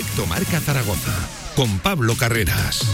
Directo Marca Zaragoza con Pablo Carreras.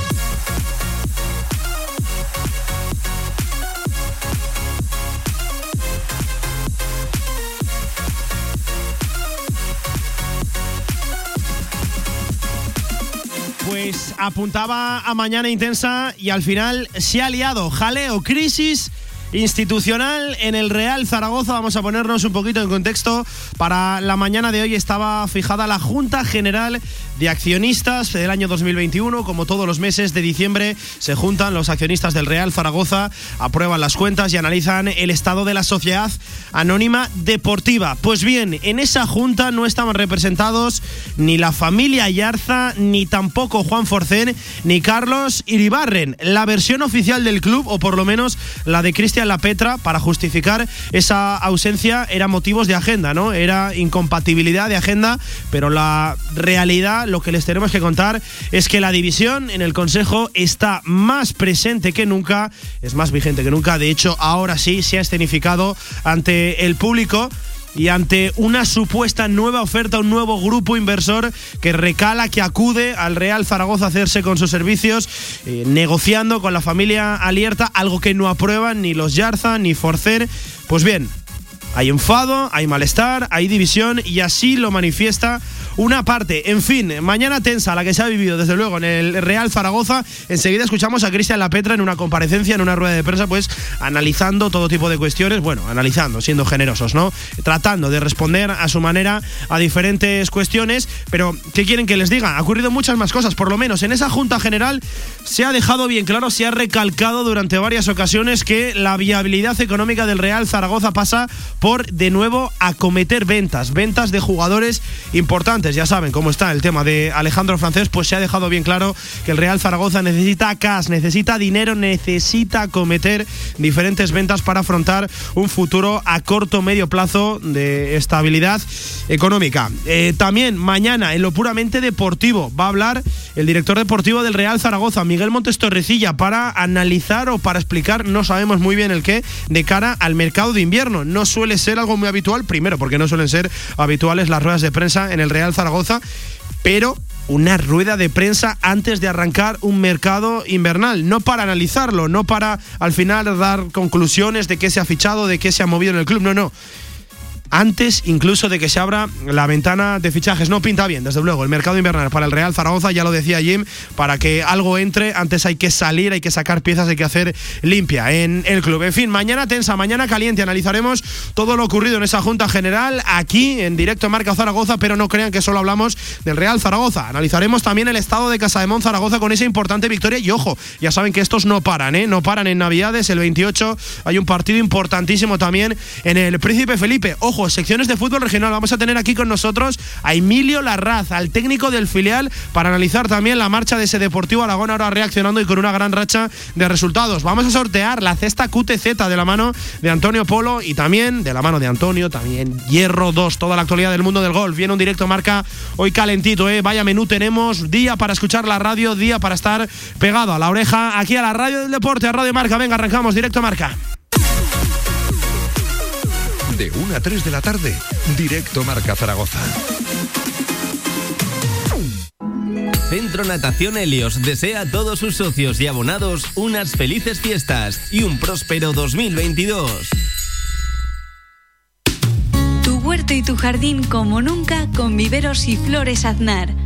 Pues apuntaba a mañana intensa y al final se ha liado jaleo, crisis institucional en el Real Zaragoza. Vamos a ponernos un poquito en contexto. Para la mañana de hoy estaba fijada la Junta General de Accionistas del año 2021. Como todos los meses de diciembre se juntan los accionistas del Real Zaragoza, aprueban las cuentas y analizan el estado de la sociedad anónima deportiva. Pues bien, en esa junta no estaban representados ni la familia Yarza, ni tampoco Juan Forcén, ni Carlos Iribarren. La versión oficial del club, o por lo menos la de Cristian La Petra, para justificar esa ausencia, era motivos de agenda, ¿no? Era incompatibilidad de agenda, pero la realidad, lo que les tenemos que contar es que la división en el Consejo está más presente que nunca, es más vigente que nunca. De hecho, ahora sí se ha escenificado ante el público y ante una supuesta nueva oferta, un nuevo grupo inversor que recala, que acude al Real Zaragoza a hacerse con sus servicios, eh, negociando con la familia Alierta, algo que no aprueban ni los Yarza ni Forcer. Pues bien, hay enfado, hay malestar, hay división y así lo manifiesta una parte. En fin, mañana tensa la que se ha vivido desde luego en el Real Zaragoza. Enseguida escuchamos a Cristian Lapetra en una comparecencia, en una rueda de prensa, pues analizando todo tipo de cuestiones, bueno, analizando, siendo generosos, ¿no? Tratando de responder a su manera a diferentes cuestiones, pero ¿qué quieren que les diga? Ha ocurrido muchas más cosas, por lo menos en esa Junta General se ha dejado bien claro, se ha recalcado durante varias ocasiones que la viabilidad económica del Real Zaragoza pasa por de nuevo acometer ventas, ventas de jugadores importantes. Ya saben cómo está el tema de Alejandro Francés, pues se ha dejado bien claro que el Real Zaragoza necesita cash, necesita dinero, necesita acometer diferentes ventas para afrontar un futuro a corto medio plazo de estabilidad económica. Eh, también mañana en lo puramente deportivo va a hablar el director deportivo del Real Zaragoza, Miguel Montes Torrecilla, para analizar o para explicar, no sabemos muy bien el qué, de cara al mercado de invierno. No suele ser algo muy habitual, primero porque no suelen ser habituales las ruedas de prensa en el Real Zaragoza, pero una rueda de prensa antes de arrancar un mercado invernal, no para analizarlo, no para al final dar conclusiones de qué se ha fichado, de qué se ha movido en el club, no, no antes incluso de que se abra la ventana de fichajes. No pinta bien, desde luego, el mercado invernal para el Real Zaragoza, ya lo decía Jim, para que algo entre, antes hay que salir, hay que sacar piezas, hay que hacer limpia en el club. En fin, mañana tensa, mañana caliente, analizaremos todo lo ocurrido en esa Junta General aquí en directo en Marca Zaragoza, pero no crean que solo hablamos del Real Zaragoza. Analizaremos también el estado de Casa de Mon Zaragoza con esa importante victoria y ojo, ya saben que estos no paran, ¿eh? No paran en Navidades, el 28 hay un partido importantísimo también en el Príncipe Felipe. Ojo, secciones de fútbol regional. Vamos a tener aquí con nosotros a Emilio Larraz, al técnico del filial, para analizar también la marcha de ese Deportivo Aragón ahora reaccionando y con una gran racha de resultados. Vamos a sortear la cesta QTZ de la mano de Antonio Polo y también de la mano de Antonio, también Hierro 2, toda la actualidad del mundo del golf. Viene un directo marca hoy calentito, ¿eh? Vaya menú tenemos, día para escuchar la radio, día para estar pegado a la oreja aquí a la radio del deporte, a Radio Marca. Venga, arrancamos, directo marca. De 1 a 3 de la tarde, directo Marca Zaragoza. Centro Natación Helios desea a todos sus socios y abonados unas felices fiestas y un próspero 2022. Tu huerto y tu jardín como nunca con viveros y flores Aznar.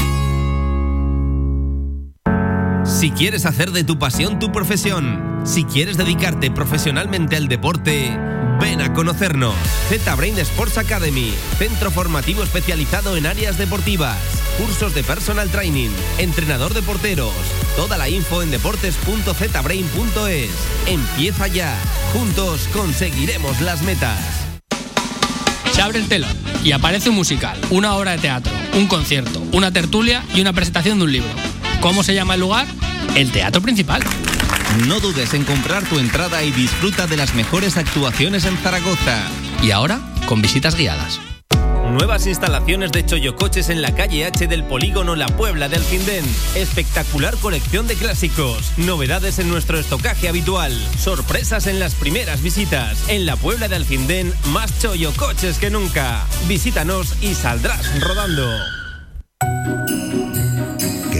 Si quieres hacer de tu pasión tu profesión, si quieres dedicarte profesionalmente al deporte, ven a conocernos. Z-Brain Sports Academy, centro formativo especializado en áreas deportivas, cursos de personal training, entrenador de porteros. Toda la info en deportes.zbrain.es. Empieza ya. Juntos conseguiremos las metas. Se abre el telón y aparece un musical, una obra de teatro, un concierto, una tertulia y una presentación de un libro. ¿Cómo se llama el lugar? El Teatro Principal. No dudes en comprar tu entrada y disfruta de las mejores actuaciones en Zaragoza. Y ahora, con visitas guiadas. Nuevas instalaciones de Choyocoches en la calle H del polígono La Puebla de Alcindén. Espectacular colección de clásicos. Novedades en nuestro estocaje habitual. Sorpresas en las primeras visitas. En la Puebla de Alcindén, más Choyocoches que nunca. Visítanos y saldrás rodando.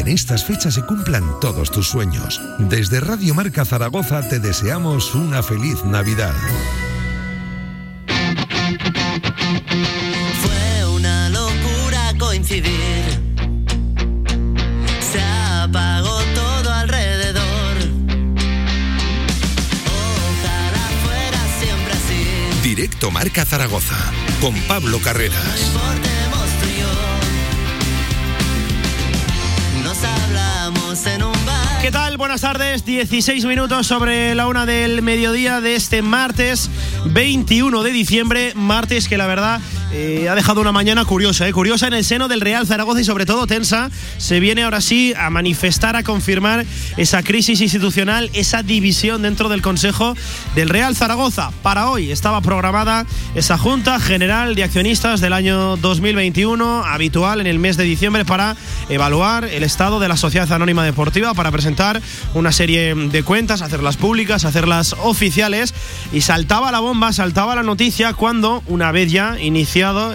En estas fechas se cumplan todos tus sueños. Desde Radio Marca Zaragoza te deseamos una feliz Navidad. Fue una locura coincidir. Se apagó todo alrededor. Ojalá fuera siempre así. Directo Marca Zaragoza con Pablo Carreras. ¿Qué tal? Buenas tardes. 16 minutos sobre la una del mediodía de este martes 21 de diciembre. Martes que la verdad eh, ha dejado una mañana curiosa, eh, curiosa en el seno del Real Zaragoza y sobre todo tensa. Se viene ahora sí a manifestar, a confirmar esa crisis institucional, esa división dentro del Consejo del Real Zaragoza. Para hoy estaba programada esa Junta General de Accionistas del año 2021, habitual en el mes de diciembre, para evaluar el estado de la Sociedad Anónima Deportiva, para presentar una serie de cuentas, hacerlas públicas, hacerlas oficiales. Y saltaba la bomba, saltaba la noticia cuando, una vez ya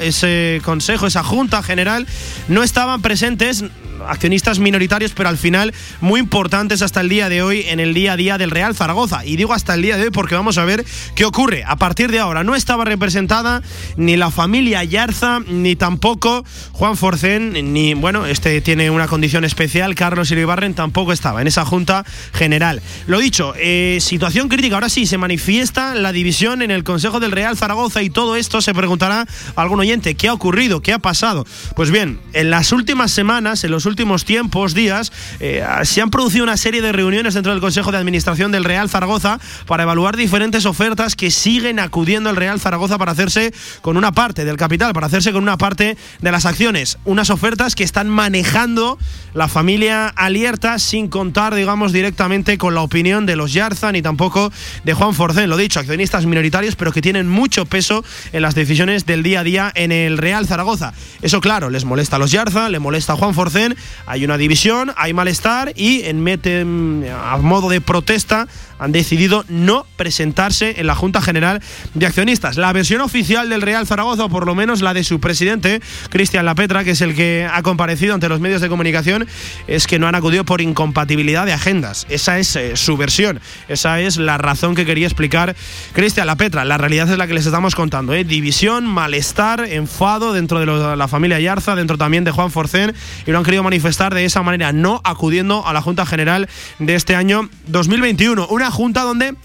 ese consejo, esa junta general, no estaban presentes accionistas minoritarios, pero al final muy importantes hasta el día de hoy en el día a día del Real Zaragoza. Y digo hasta el día de hoy porque vamos a ver qué ocurre. A partir de ahora no estaba representada ni la familia Yarza, ni tampoco Juan Forcén, ni, bueno, este tiene una condición especial, Carlos Iribarren tampoco estaba en esa junta general. Lo dicho, eh, situación crítica. Ahora sí se manifiesta la división en el Consejo del Real Zaragoza y todo esto se preguntará a algún oyente, ¿qué ha ocurrido? ¿Qué ha pasado? Pues bien, en las últimas semanas, en los últimos tiempos, días, eh, se han producido una serie de reuniones dentro del Consejo de Administración del Real Zaragoza para evaluar diferentes ofertas que siguen acudiendo al Real Zaragoza para hacerse con una parte del capital, para hacerse con una parte de las acciones. Unas ofertas que están manejando la familia Alierta sin contar, digamos, directamente con la opinión de los Yarza ni tampoco de Juan Forcén. Lo dicho, accionistas minoritarios, pero que tienen mucho peso en las decisiones del día a día en el Real Zaragoza. Eso, claro, les molesta a los Yarza, le molesta a Juan Forcén. Hay una división, hay malestar y en mete, a modo de protesta han decidido no presentarse en la Junta General de Accionistas. La versión oficial del Real Zaragoza, o por lo menos la de su presidente, Cristian Lapetra, que es el que ha comparecido ante los medios de comunicación, es que no han acudido por incompatibilidad de agendas. Esa es eh, su versión, esa es la razón que quería explicar Cristian Lapetra. La realidad es la que les estamos contando. ¿eh? División, malestar, enfado dentro de, la familia Yarza, dentro también de Juan Forcén, y lo han querido manifestar de esa manera, no acudiendo a la Junta General de este año 2021. Una junta donde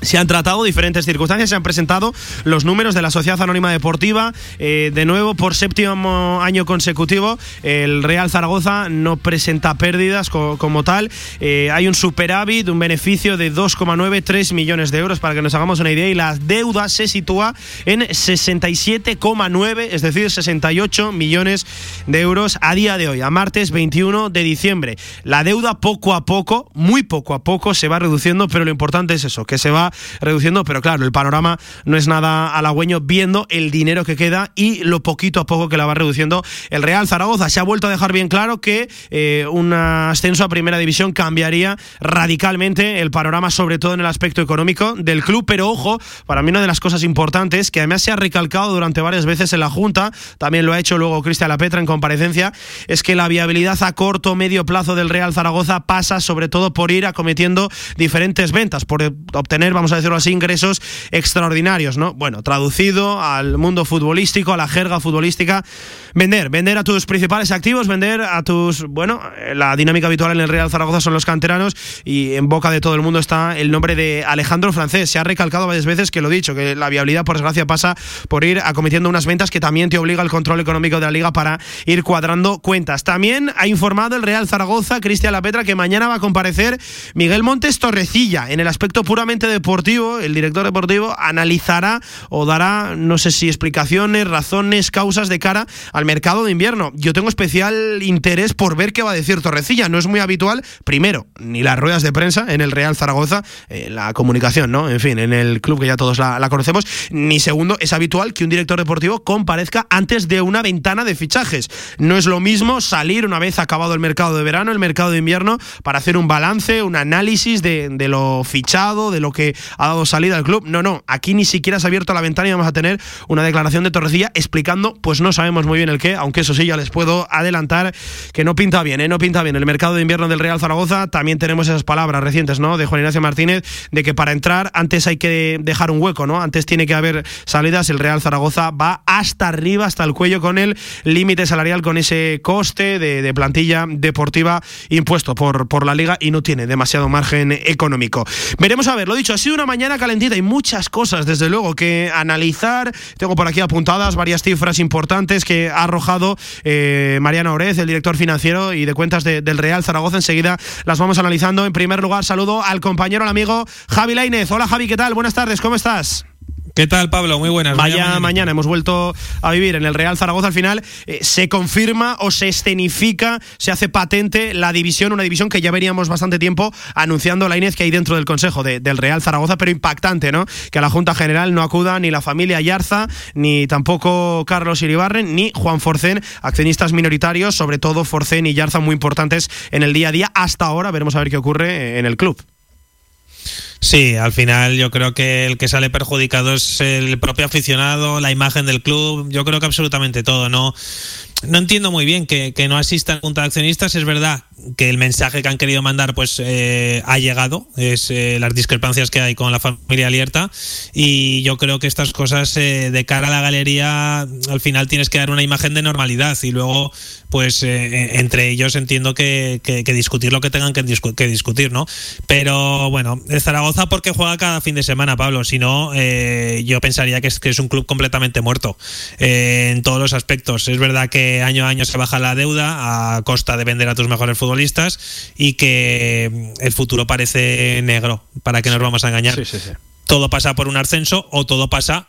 se han tratado diferentes circunstancias, se han presentado los números de la Sociedad Anónima Deportiva. Eh, de nuevo, por séptimo año consecutivo, el Real Zaragoza no presenta pérdidas co como tal. Eh, hay un superávit, un beneficio de 2,93 millones de euros, para que nos hagamos una idea, y la deuda se sitúa en 67,9, es decir, 68 millones de euros a día de hoy, a martes 21 de diciembre. La deuda poco a poco, muy poco a poco, se va reduciendo, pero lo importante es eso, que se va reduciendo, pero claro, el panorama no es nada halagüeño viendo el dinero que queda y lo poquito a poco que la va reduciendo el Real Zaragoza. Se ha vuelto a dejar bien claro que eh, un ascenso a primera división cambiaría radicalmente el panorama, sobre todo en el aspecto económico del club, pero ojo, para mí una de las cosas importantes que además se ha recalcado durante varias veces en la Junta, también lo ha hecho luego Cristian Lapetra en comparecencia, es que la viabilidad a corto medio plazo del Real Zaragoza pasa sobre todo por ir acometiendo diferentes ventas, por obtener vamos a decirlo así, ingresos extraordinarios, ¿no? Bueno, traducido al mundo futbolístico, a la jerga futbolística, vender, vender a tus principales activos, vender a tus, bueno, la dinámica habitual en el Real Zaragoza son los canteranos y en boca de todo el mundo está el nombre de Alejandro Francés. Se ha recalcado varias veces que lo dicho, que la viabilidad por desgracia pasa por ir acometiendo unas ventas que también te obliga el control económico de la liga para ir cuadrando cuentas. También ha informado el Real Zaragoza, Cristian Lapetra, que mañana va a comparecer Miguel Montes Torrecilla en el aspecto puramente deportivo deportivo, el director deportivo, analizará o dará, no sé si explicaciones, razones, causas de cara al mercado de invierno. Yo tengo especial interés por ver qué va a decir Torrecilla. No es muy habitual, primero, ni las ruedas de prensa en el Real Zaragoza, eh, la comunicación, ¿no? En fin, en el club que ya todos la, conocemos, ni segundo, es habitual que un director deportivo comparezca antes de una ventana de fichajes. No es lo mismo salir una vez acabado el mercado de verano, el mercado de invierno, para hacer un balance, un análisis de lo fichado, de lo que ha dado salida al club. No, no, aquí ni siquiera se ha abierto la ventana y vamos a tener una declaración de Torrecilla explicando, pues no sabemos muy bien el qué, aunque eso sí, ya les puedo adelantar que no pinta bien, ¿eh? no pinta bien. El mercado de invierno del Real Zaragoza también tenemos esas palabras recientes, ¿no? De Juan Ignacio Martínez, de que para entrar antes hay que dejar un hueco, ¿no? Antes tiene que haber salidas. El Real Zaragoza va hasta arriba, hasta el cuello con el límite salarial, con ese coste de, plantilla deportiva impuesto por, por la liga y no tiene demasiado margen económico. Veremos a ver, lo dicho, ha sido una mañana calentita y muchas cosas, desde luego, que analizar. Tengo por aquí apuntadas varias cifras importantes que ha arrojado eh, Mariano Orez, el director financiero y de cuentas de, del Real Zaragoza. Enseguida las vamos analizando. En primer lugar, saludo al compañero, al amigo Javi Lainez. Hola Javi, ¿qué tal? Buenas tardes, ¿cómo estás? ¿Qué tal, Pablo? Muy buenas. Vaya mañana. mañana. hemos vuelto a vivir en el Real Zaragoza. Al final eh, se confirma o se escenifica, se hace patente la división, una división que ya veníamos bastante tiempo anunciando la Inés que hay dentro del Consejo de, del Real Zaragoza, pero impactante, ¿no? Que a la Junta General no acuda ni la familia Yarza, ni tampoco Carlos Iribarren, ni Juan Forcén, accionistas minoritarios, sobre todo Forcén y Yarza muy importantes en el día a día. Hasta ahora veremos a ver qué ocurre en el club. Sí, al final yo creo que el que sale perjudicado es el propio aficionado, la imagen del club, yo creo que absolutamente todo, ¿no? No entiendo muy bien que, no asista a Junta de Accionistas, es verdad que el mensaje que han querido mandar pues eh, ha llegado, es eh, las discrepancias que hay con la familia Alierta. Y yo creo que estas cosas eh, de cara a la galería al final tienes que dar una imagen de normalidad. Y luego pues eh, entre ellos entiendo que, discutir lo que tengan que, discu que, discutir, ¿no? Pero bueno, Zaragoza porque juega cada fin de semana, Pablo, si no eh, yo pensaría que es, un club completamente muerto en todos los aspectos. Es verdad que año a año se baja la deuda a costa de vender a tus mejores futbolistas y que el futuro parece negro, para que nos vamos a engañar. Sí, sí, sí. Todo pasa por un ascenso o todo pasa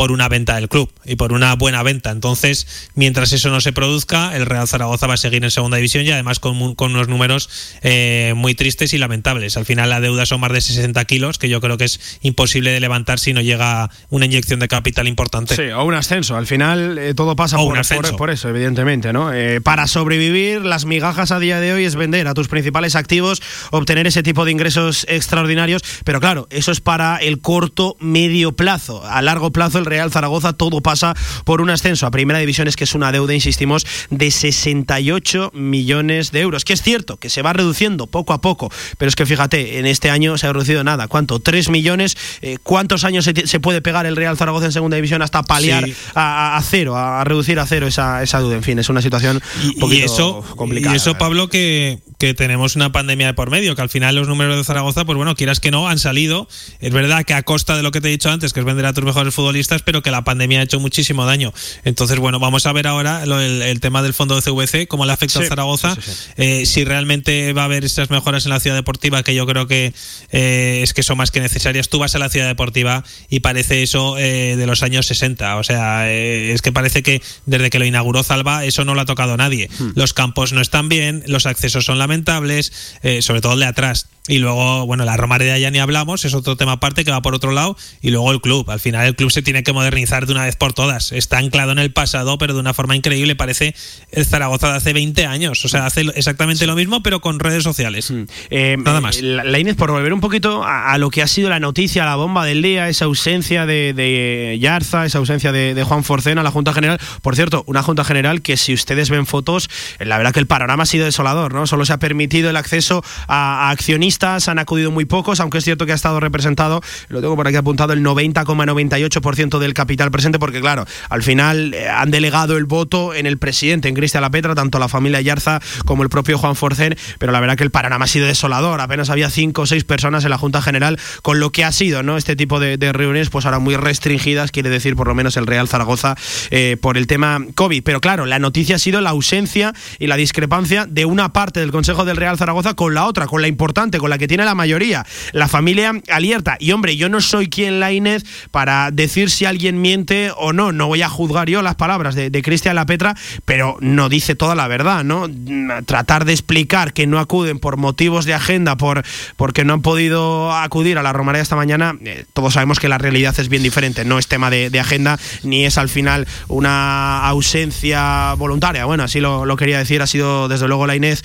por una venta del club y por una buena venta. Entonces, mientras eso no se produzca, el Real Zaragoza va a seguir en segunda división y además con, con unos números eh, muy tristes y lamentables. Al final la deuda son más de 60 kilos, que yo creo que es imposible de levantar si no llega una inyección de capital importante. Sí, o un ascenso. Al final eh, todo pasa por, por, por, eso, evidentemente. ¿no? Eh, para sobrevivir, las migajas a día de hoy es vender a tus principales activos, obtener ese tipo de ingresos extraordinarios. Pero claro, eso es para el corto, medio plazo. A largo plazo, el Real Zaragoza todo pasa por un ascenso a Primera División, es que es una deuda, insistimos, de 68 millones de euros. Que es cierto que se va reduciendo poco a poco, pero es que fíjate, en este año se ha reducido nada. ¿Cuánto? ¿3 millones? Eh, ¿Cuántos años se, se, puede pegar el Real Zaragoza en Segunda División hasta paliar sí. a, a, cero, a, reducir a cero esa, esa deuda? En fin, es una situación un poquito y eso, complicada. Y eso, Pablo, que, que tenemos una pandemia de por medio, que al final los números de Zaragoza, pues bueno, quieras que no, han salido. Es verdad que a costa de lo que te he dicho antes, que es vender a tus mejores futbolistas, pero que la pandemia ha hecho muchísimo daño. Entonces, bueno, vamos a ver ahora lo, el, el, tema del fondo de CVC, cómo le afecta sí, a Zaragoza, sí, sí, eh, si realmente va a haber estas mejoras en la ciudad deportiva, que yo creo que eh, es que son más que necesarias. Tú vas a la ciudad deportiva y parece eso eh, de los años 60, o sea, es que parece que desde que lo inauguró Zalba eso no lo ha tocado nadie. Hmm. Los campos no están bien, los accesos son lamentables, sobre todo el de atrás. Y luego, bueno, la Romareda ya ni hablamos, es otro tema aparte que va por otro lado. Y luego el club. Al final el club se tiene que modernizar de una vez por todas. Está anclado en el pasado, pero de una forma increíble. Parece el Zaragoza de hace 20 años. O sea, hace exactamente lo mismo, pero con redes sociales. Mm. Eh, Nada más. La, la, Inés, por volver un poquito a, a, lo que ha sido la noticia, la bomba del día, esa ausencia de, de Yarza, esa ausencia de, de Juan Forcena, la Junta General. Por cierto, una Junta General que si ustedes ven fotos, la verdad que el panorama ha sido desolador, ¿no? Solo se ha permitido el acceso a, a accionistas, han acudido muy pocos, aunque es cierto que ha estado representado, lo tengo por aquí apuntado, el 90,98% del capital presente, porque claro, al final eh, han delegado el voto en el presidente, en Cristian Lapetra, tanto la familia Yarza como el propio Juan Forcén, pero la verdad que el panorama ha sido desolador, apenas había cinco o seis personas en la Junta General, con lo que ha sido ¿no? este tipo de, de reuniones, pues ahora muy restringidas, quiere decir por lo menos el Real Zaragoza, eh, por el tema COVID. Pero claro, la noticia ha sido la ausencia y la discrepancia de una parte del Consejo del Real Zaragoza con la otra, con la importante, con la que tiene la mayoría, la familia Alierta. Y hombre, yo no soy quien la Inés para decir si alguien miente o no. No voy a juzgar yo las palabras de, de Cristian La Petra, pero no dice toda la verdad, ¿no? Tratar de explicar que no acuden por motivos de agenda, por porque no han podido acudir a la romaría esta mañana, eh, todos sabemos que la realidad es bien diferente. No es tema de, de agenda, ni es al final una ausencia voluntaria. Bueno, así lo, lo quería decir, ha sido desde luego la Inés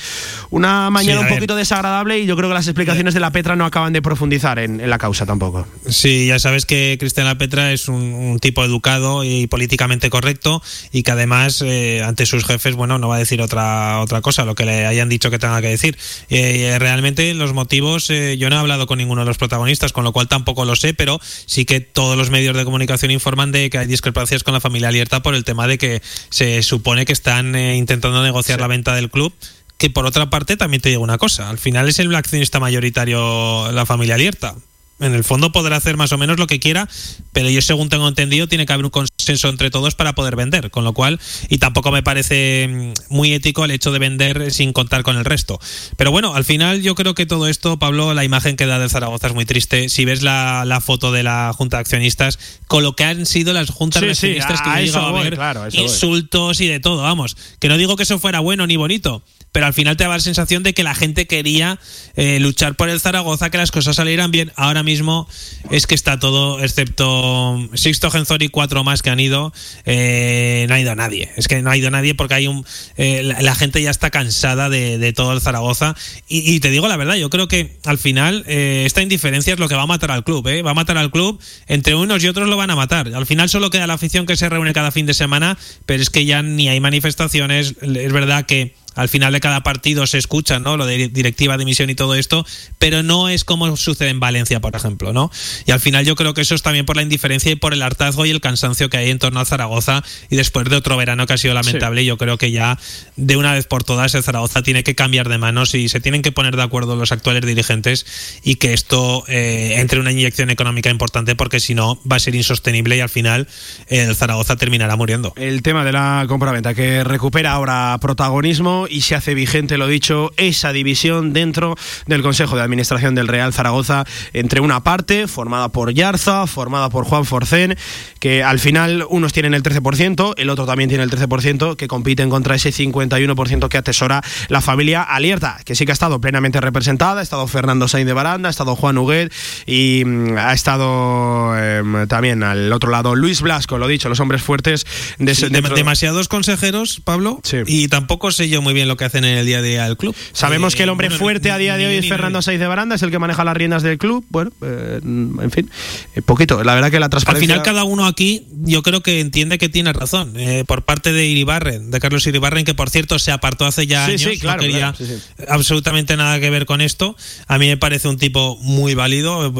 una mañana Sí, un poquito desagradable y yo creo que las explicaciones de la Petra no acaban de profundizar en, en la causa tampoco. Sí, ya sabes que Cristian La Petra es un, un tipo educado y políticamente correcto y que además eh, ante sus jefes, bueno, no va a decir otra otra cosa, lo que le hayan dicho que tenga que decir. Eh, realmente los motivos, eh, yo no he hablado con ninguno de los protagonistas, con lo cual tampoco lo sé, pero sí que todos los medios de comunicación informan de que hay discrepancias con la familia Alierta por el tema de que se supone que están eh, intentando negociar la venta del club. Que por otra parte también te digo una cosa, al final es el accionista mayoritario la familia Alierta en el fondo podrá hacer más o menos lo que quiera, pero yo según tengo entendido tiene que haber un consenso entre todos para poder vender, con lo cual y tampoco me parece mm, muy ético el hecho de vender sin contar con el resto. Pero bueno, al final yo creo que todo esto, Pablo, la imagen que da de Zaragoza es muy triste. Si ves la, la foto de la Junta de Accionistas, con lo que han sido las juntas Sí, de sí, accionistas que a yo a voy, ver, claro, voy. insultos y de todo, vamos, que no digo que eso fuera bueno ni bonito, pero al final te da la sensación de que la gente quería eh, luchar por el Zaragoza, que las cosas salieran bien. Ahora mismo es que está todo, excepto Sixto Genzori, cuatro más que han ido, eh, no ha ido nadie. Es que no ha ido nadie porque hay un. eh, la, gente ya está cansada de, de todo el Zaragoza. Y, te digo la verdad, yo creo que al final eh, esta indiferencia es lo que va a matar al club. Va a matar al club, entre unos y otros lo van a matar. Al final solo queda la afición que se reúne cada fin de semana, pero es que ya ni hay manifestaciones. Es verdad que al final de cada partido se escucha, ¿no? Lo de directiva de emisión y todo esto, pero no es como sucede en Valencia, por ejemplo, ¿no? Y al final yo creo que eso es también por la indiferencia y por el hartazgo y el cansancio que hay en torno a Zaragoza y después de otro verano que ha sido lamentable, yo creo que ya de una vez por todas el Zaragoza tiene que cambiar de manos y se tienen que poner de acuerdo los actuales dirigentes y que esto eh, entre una inyección económica importante porque si no va a ser insostenible y al final el Zaragoza terminará muriendo. El tema de la compraventa que recupera ahora protagonismo y se hace vigente, lo dicho, esa división dentro del Consejo de Administración del Real Zaragoza entre una parte formada por Yarza, formada por Juan Forcén, que al final unos tienen el 13%, el otro también tiene el 13%, que compiten contra ese 51% que atesora la familia Alierta, que sí que ha estado plenamente representada, ha estado Fernando Sainz de Baranda, ha estado Juan Huguet y mm, ha estado em, también al otro lado Luis Blasco, lo dicho, los hombres fuertes de, Sí, demasiados consejeros, Pablo, Sí. y tampoco sé yo muy bien lo que hacen en el día a día del club. Sabemos Eh, que el hombre bueno, fuerte a día de hoy es ni Fernando. Saiz de Baranda, es el que maneja las riendas del club. Bueno, eh, en fin, eh, poquito. La verdad que la Al transparencia. final cada uno aquí yo creo que entiende que tiene razón. Eh, por parte de Iribarren, de Carlos Iribarren, que por cierto se apartó hace ya Sí, años, sí, claro, no quería claro, sí, sí. absolutamente nada que ver con esto. A mí me parece un tipo muy válido,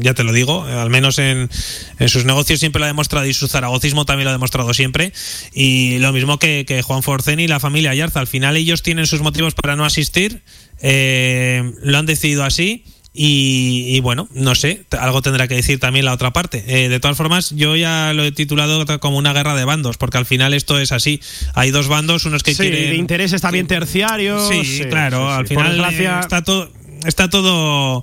ya te lo digo, al menos en, en sus negocios siempre lo ha demostrado y su zaragocismo también lo ha demostrado siempre. Y lo mismo que, que Juan Forcén y la familia Ayarza. Al final ellos tienen sus motivos para no asistir, eh, lo han decidido así. Y, y bueno, no sé, algo tendrá que decir también la otra parte. Eh, de todas formas, yo ya lo he titulado como una guerra de bandos, porque al final esto es así. Hay dos bandos, unos que sí, quieren... de intereses también terciarios. Sí, claro, sí, sí. al final desgracia- eh, está todo, está todo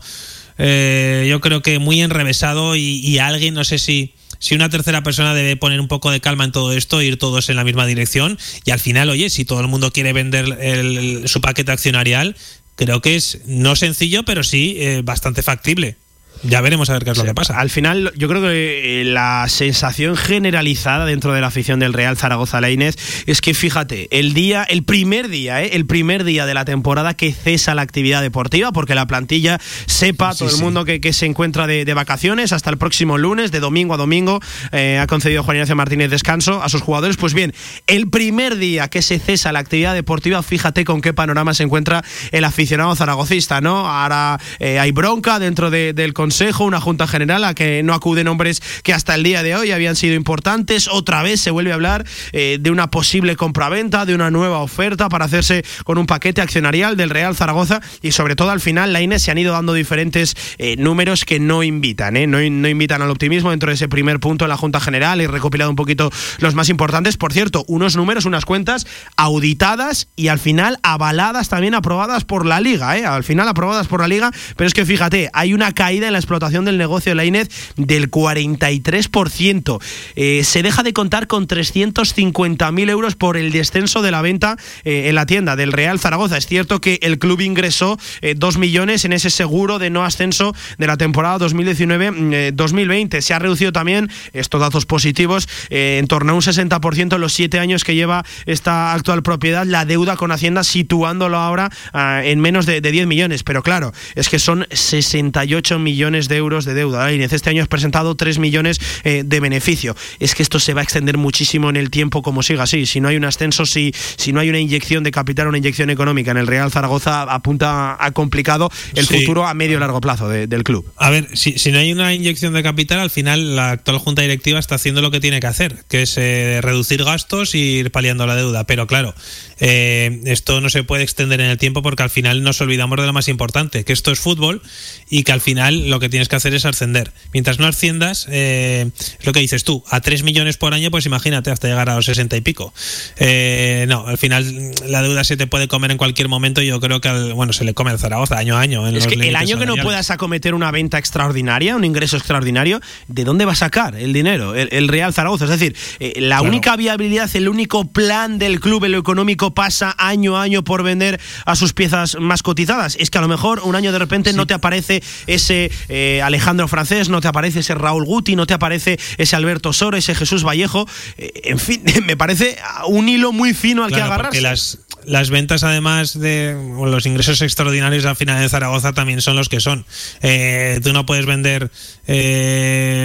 eh, yo creo que muy enrevesado y, y alguien, no sé si, si una tercera persona debe poner un poco de calma en todo esto, ir todos en la misma dirección y al final, oye, si todo el mundo quiere vender el- su paquete accionarial, creo que es no sencillo, pero sí eh, bastante factible. Ya veremos a ver qué es lo que pasa. Al final, yo creo que eh, la sensación generalizada dentro de la afición del Real Zaragoza Lainez es que, fíjate, el día, el primer día, ¿eh? el primer día de la temporada que cesa la actividad deportiva, porque la plantilla sepa, Sí, todo el mundo que, que se encuentra de, de vacaciones hasta el próximo lunes, de domingo a domingo, eh, ha concedido Juan Ignacio Martínez descanso a sus jugadores. Pues bien, el primer día que se cesa la actividad deportiva, fíjate con qué panorama se encuentra el aficionado zaragocista, ¿no? Ahora eh, hay bronca dentro de- del consejo, una junta general a que no acuden hombres que hasta el día de hoy habían sido importantes. Otra vez se vuelve a hablar eh, de una posible compraventa, de una nueva oferta para hacerse con un paquete accionarial del Real Zaragoza y sobre todo al final la INES se han ido dando diferentes eh, números que no invitan, no, no invitan al optimismo dentro de ese primer punto en la Junta General y recopilado un poquito los más importantes. Por cierto, unos números, unas cuentas auditadas y al final avaladas también aprobadas por la Liga, ¿eh? al final aprobadas por la Liga, pero es que fíjate, hay una caída la explotación del negocio de la INED del 43%. Eh, se deja de contar con 350.000 euros por el descenso de la venta eh, en la tienda del Real Zaragoza. Es cierto que el club ingresó 2 millones en ese seguro de no ascenso de la temporada 2019-2020. Se ha reducido también estos datos positivos en torno a un 60% en los siete años que lleva esta actual propiedad la deuda con Hacienda, situándolo ahora ah, en menos de, 10 millones. Pero claro, es que son 68 millones de euros de deuda. Y este año has presentado 3 millones eh, de beneficio. Es que esto se va a extender muchísimo en el tiempo como siga así. Si no hay un ascenso, si, si no hay una inyección de capital, una inyección económica en el Real Zaragoza, apunta a complicado el futuro a medio y largo plazo del club. A ver, si, si no hay una inyección de capital, al final la actual Junta Directiva está haciendo lo que tiene que hacer, que es eh, reducir gastos y ir paliando la deuda. Pero claro, eh, esto no se puede extender en el tiempo porque al final nos olvidamos de lo más importante, que esto es fútbol y que al final lo que tienes que hacer es ascender. Mientras no asciendas, eh, es lo que dices tú, a 3 millones por año, pues imagínate hasta llegar a los 60 y pico. Eh, no, al final la deuda se te puede comer en cualquier momento yo creo que, bueno, se le come al Zaragoza año a año. es que el año que no puedas acometer una venta extraordinaria, un ingreso extraordinario, ¿de dónde va a sacar el dinero el, Real Zaragoza? Es decir, la única viabilidad, el único plan del club en lo económico pasa año a año por vender a sus piezas más cotizadas. Es que a lo mejor un año de repente no te aparece ese eh, Alejandro Francés, no te aparece ese Raúl Guti, no te aparece ese Alberto Soro, ese Jesús Vallejo. Eh, en fin, me parece un hilo muy fino al que agarrarse. Las, las ventas, además de los ingresos extraordinarios al final de Zaragoza, también son los que son. Eh, tú no puedes vender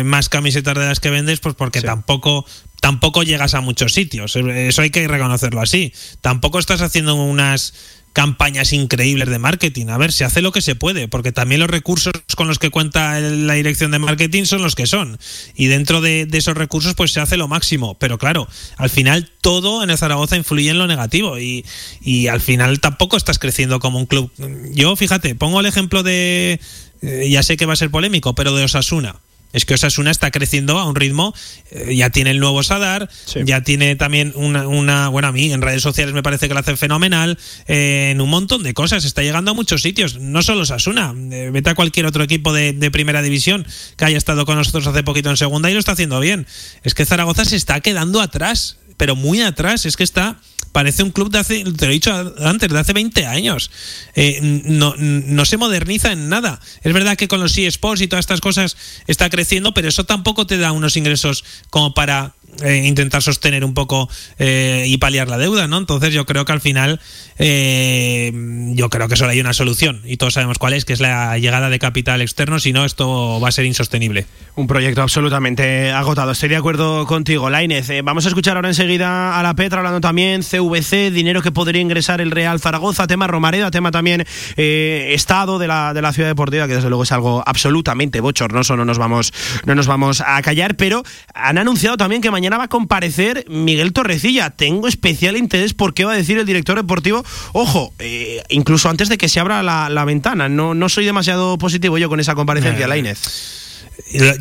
más camisetas de las que vendes, pues porque tampoco tampoco llegas a muchos sitios. Eso hay que reconocerlo así. Tampoco estás haciendo unas campañas increíbles de marketing. A ver, se hace lo que se puede, porque también los recursos con los que cuenta la dirección de marketing son los que son. Y dentro de, esos recursos, pues se hace lo máximo. Pero claro, al final todo en el Zaragoza influye en lo negativo. Y, y al final tampoco estás creciendo como un club. Yo, fíjate, pongo el ejemplo de. Eh, ya sé que va a ser polémico, pero de Osasuna. Es que Osasuna está creciendo a un ritmo, eh, ya tiene el nuevo Sadar, ya tiene también una, una, bueno, a mí en redes sociales me parece que lo hace fenomenal, eh, en un montón de cosas, está llegando a muchos sitios, no solo Osasuna, eh, vete a cualquier otro equipo de, de, primera división que haya estado con nosotros hace poquito en segunda y lo está haciendo bien. Es que Zaragoza se está quedando atrás, pero muy atrás, es que está parece un club de hace, te lo he dicho antes, de hace 20 años. Eh, no, no se moderniza en nada. Es verdad que con los eSports y todas estas cosas está creciendo, pero eso tampoco te da unos ingresos como para eh, intentar sostener un poco eh, y paliar la deuda, ¿no? Entonces yo creo que al final eh, yo creo que solo hay una solución y todos sabemos cuál es, que es la llegada de capital externo, si no esto va a ser insostenible. Un proyecto absolutamente agotado. Estoy de acuerdo contigo, Lainez. vamos a escuchar ahora enseguida a la Petra hablando también CVC, dinero que podría ingresar el Real Zaragoza, tema Romareda, tema también estado de la, de la ciudad deportiva, que desde luego es algo absolutamente bochornoso, no nos vamos, no nos vamos a callar, pero han anunciado también que mañana va a comparecer Miguel Torrecilla. Tengo especial interés por qué va a decir el director deportivo. Ojo, eh, incluso antes de que se abra la, ventana. No, no soy demasiado positivo yo con esa comparecencia, eh, Lainez.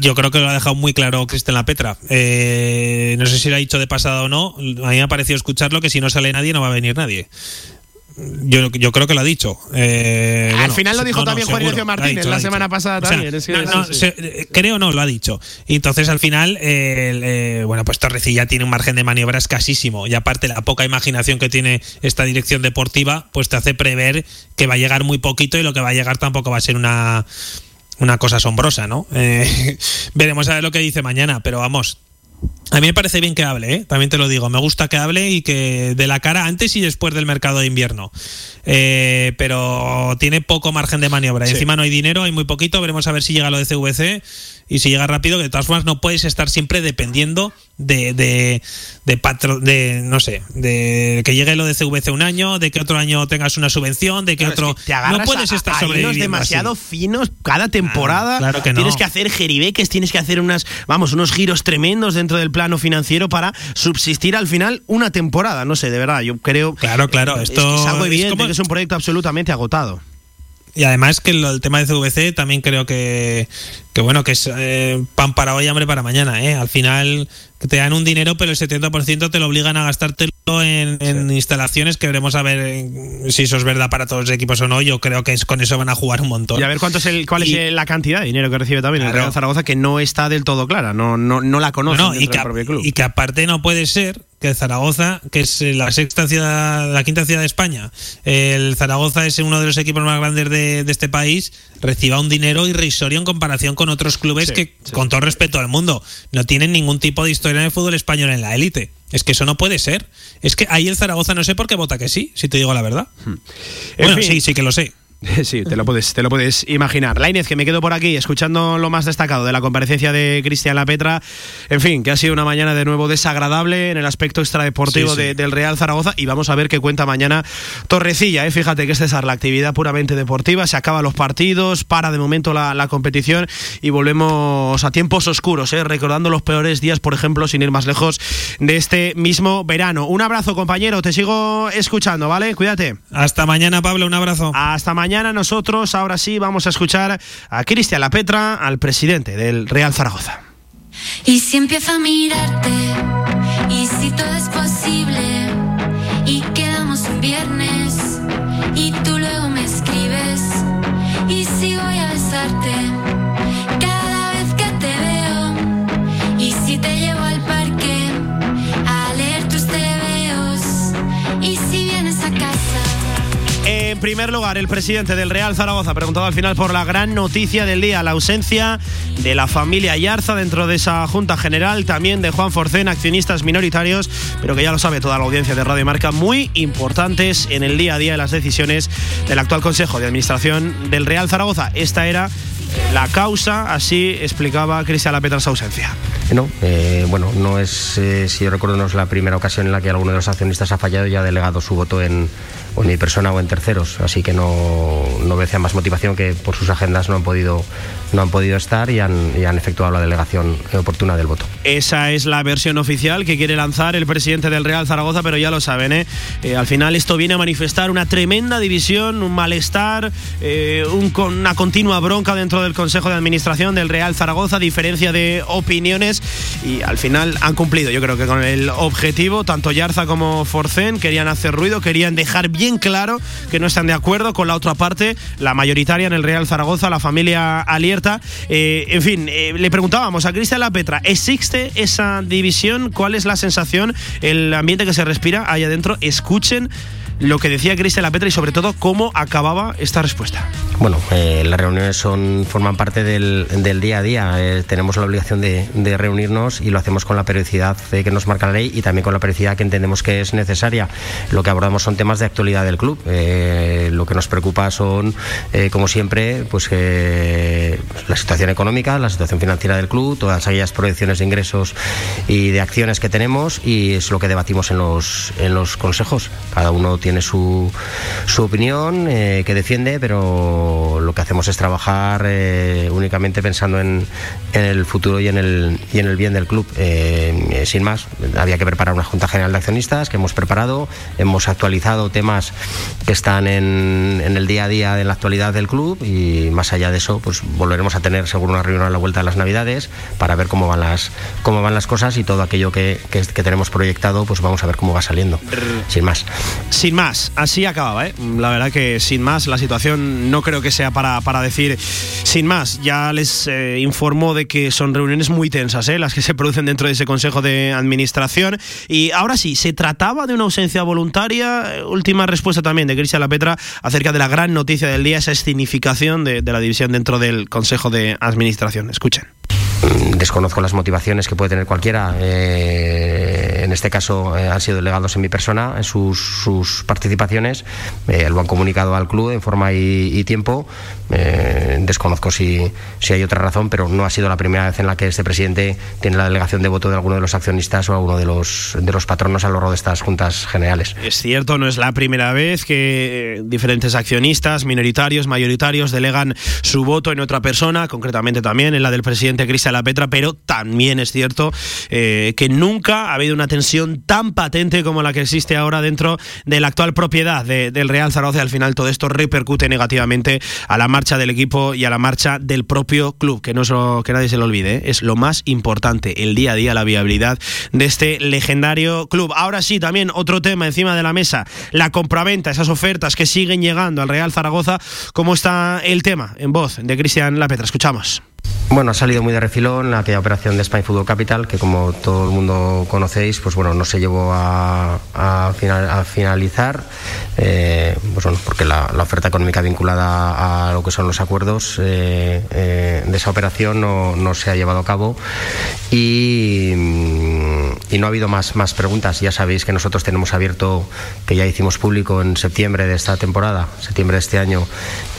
Yo creo que lo ha dejado muy claro Cristian La Petra. Eh, no sé si lo ha dicho de pasada o no. A mí me ha parecido escucharlo que si no sale nadie no va a venir nadie. Yo, yo creo que lo ha dicho. Eh, Al final lo dijo también Juan Ignacio Martínez la semana pasada también. creo no, lo ha dicho. Y entonces al final, eh, bueno, pues Torrecilla tiene un margen de maniobra escasísimo. Y aparte la poca imaginación que tiene esta dirección deportiva, pues te hace prever que va a llegar muy poquito y lo que va a llegar tampoco va a ser una, una cosa asombrosa, ¿no? Eh, veremos a ver lo que dice mañana, pero vamos, A mí me parece bien que hable, ¿eh? también te lo digo. Me gusta que hable y que de la cara antes y después del mercado de invierno. Eh, pero tiene poco margen de maniobra. Encima no hay dinero, hay muy poquito. Veremos a ver si llega lo de CVC y si llega rápido. Que de todas formas no puedes estar siempre dependiendo de, de, de, de no sé, de que llegue lo de CVC un año, de que otro año tengas una subvención, de que otro. te no puedes estar sobre demasiado finos cada temporada. claro que no. Tienes que hacer geribeques, tienes que hacer unas, vamos, unos giros tremendos dentro del plano financiero para subsistir al final una temporada. No sé, de verdad, yo creo. Claro, claro. Esto es, algo evidente que es un proyecto absolutamente agotado. Y además que el, tema de CVC también creo que, que bueno, que es eh, pan para hoy, hambre para mañana. ¿eh? Al final te dan un dinero, pero el 70% te lo obligan a gastártelo en, instalaciones que veremos a ver eh, si eso es verdad para todos los equipos o no. Yo creo que es con eso van a jugar un montón. Y a ver cuánto es el, cuál es la cantidad de dinero que recibe también el Real Zaragoza, que no está del todo clara, no, no, no la conoce y que, propio club. Y que aparte no puede ser que Zaragoza, que es la sexta ciudad, la quinta ciudad de España, el Zaragoza es uno de los equipos más grandes de, este país, reciba un dinero irrisorio en comparación con otros clubes que, con todo respeto al mundo, no tienen ningún tipo de historia en el fútbol español en la élite. Es que eso no puede ser. Es que ahí el Zaragoza no sé por qué vota que sí, si te digo la verdad. Hmm. Bueno, sí, sí que lo sé. Sí, te lo puedes, te lo puedes imaginar. Lainez, que me quedo por aquí escuchando lo más destacado de la comparecencia de Cristian Lapetra. En fin, que ha sido una mañana de nuevo desagradable en el aspecto extradeportivo del Real Zaragoza. Y vamos a ver qué cuenta mañana Torrecilla. ¿eh? Fíjate que es César, la actividad puramente deportiva. Se acaban los partidos, para de momento la, competición y volvemos a tiempos oscuros, ¿eh? recordando los peores días, por ejemplo, sin ir más lejos, de este mismo verano. Un abrazo, compañero. Te sigo escuchando, ¿vale? Cuídate. Hasta mañana, Pablo. Un abrazo. Hasta mañana mañana nosotros, ahora sí, vamos a escuchar a Cristian La Petra, al presidente del Real Zaragoza. Y es posible, primer lugar, el presidente del Real Zaragoza preguntado al final por la gran noticia del día, la ausencia de la familia Yarza dentro de esa Junta General, también de Juan Forcén, accionistas minoritarios, pero que ya lo sabe toda la audiencia de Radio Marca, muy importantes en el día a día de las decisiones del actual Consejo de Administración del Real Zaragoza. Esta era la causa, así explicaba Cristian Lapetra su ausencia. No, eh, bueno, no es, eh, si yo recuerdo, no es la primera ocasión en la que alguno de los accionistas ha fallado y ha delegado su voto en, en mi persona o en terceros, así que no, no más motivación que por sus agendas no han podido, no han podido estar y han, efectuado la delegación oportuna del voto. Esa es la versión oficial que quiere lanzar el presidente del Real Zaragoza, pero ya lo saben, ¿eh? eh al final esto viene a manifestar una tremenda división, un malestar, un, una continua bronca dentro del Consejo de Administración del Real Zaragoza, diferencia de opiniones y al final han cumplido, yo creo que con el objetivo, tanto Yarza como Forcén querían hacer ruido, querían dejar bien claro que no están de acuerdo con la otra parte, la mayoritaria en el Real Zaragoza, la familia Eh, en fin, eh, le preguntábamos a Cristian Lapetra, ¿existe esa división? ¿Cuál es la sensación, el ambiente que se respira ahí adentro? Escuchen lo que decía Cristian Petra y sobre todo cómo acababa esta respuesta. Bueno, eh, las reuniones son, forman parte del, día a día. Eh, tenemos la obligación de, reunirnos y lo hacemos con la periodicidad que nos marca la ley y también con la periodicidad que entendemos que es necesaria. Lo que abordamos son temas de actualidad del club. Eh, lo que nos preocupa son, como siempre, pues la situación económica, la situación financiera del club, todas aquellas proyecciones de ingresos y de acciones que tenemos y es lo que debatimos en los, en los consejos. Cada uno tiene su, su opinión eh, que defiende, pero lo que hacemos es trabajar eh, únicamente pensando en, en, el futuro y en el, y en el bien del club. Eh, sin más, había que preparar una Junta General de Accionistas que hemos preparado, hemos actualizado temas que están en, en el día a día de la actualidad del club y más allá de eso, pues volveremos a tener seguro una reunión a la vuelta de las Navidades para ver cómo van las, cómo van las cosas y todo aquello que, que, que tenemos proyectado, pues vamos a ver cómo va saliendo. Sin más. Sin más, así acababa, ¿eh? La verdad que sin más, la situación no creo que sea para, para decir sin más. Ya les eh, informo de que son reuniones muy tensas, ¿eh? Las que se producen dentro de ese Consejo de Administración. Y ahora sí, se trataba de una ausencia voluntaria. Eh, última respuesta también de Cristian Lapetra acerca de la gran noticia del día, esa escenificación de, de la división dentro del Consejo de Administración. Escuchen. Mm, desconozco las motivaciones que puede tener cualquiera. Eh, en este caso eh, han sido delegados en mi persona, en sus, participaciones. Eh, lo han comunicado al club en forma y, tiempo. Desconozco si, si, hay otra razón, pero no ha sido la primera vez en la que este presidente tiene la delegación de voto de alguno de los accionistas o alguno de los, de los patronos a lo largo de estas juntas generales. Es cierto, no es la primera vez que diferentes accionistas, minoritarios, mayoritarios, delegan su voto en otra persona, concretamente también en la del presidente Cristian la Petra, pero también es cierto eh, que nunca ha habido una tensión tan patente como la que existe ahora dentro de la actual propiedad del Real Zaragoza. Al final todo esto repercute negativamente a la marcha del equipo y a la marcha del propio club, que no es lo, que nadie se lo olvide, ¿eh? es lo más importante, el día a día, la viabilidad de este legendario club. Ahora sí, también otro tema encima de la mesa, la compraventa, esas ofertas que siguen llegando al Real Zaragoza. ¿Cómo está el tema? En voz de Cristian Lapetra. Escuchamos. Bueno, ha salido muy de refilón aquella operación de Spain Football Capital, que como todo el mundo conocéis, pues bueno, no se llevó a, finalizar, eh, pues porque la, oferta económica vinculada a lo que son los acuerdos eh, eh, de esa operación no, se ha llevado a cabo. Y, no ha habido más, más preguntas. Ya sabéis que nosotros tenemos abierto, que ya hicimos público en septiembre de esta temporada, septiembre de este año,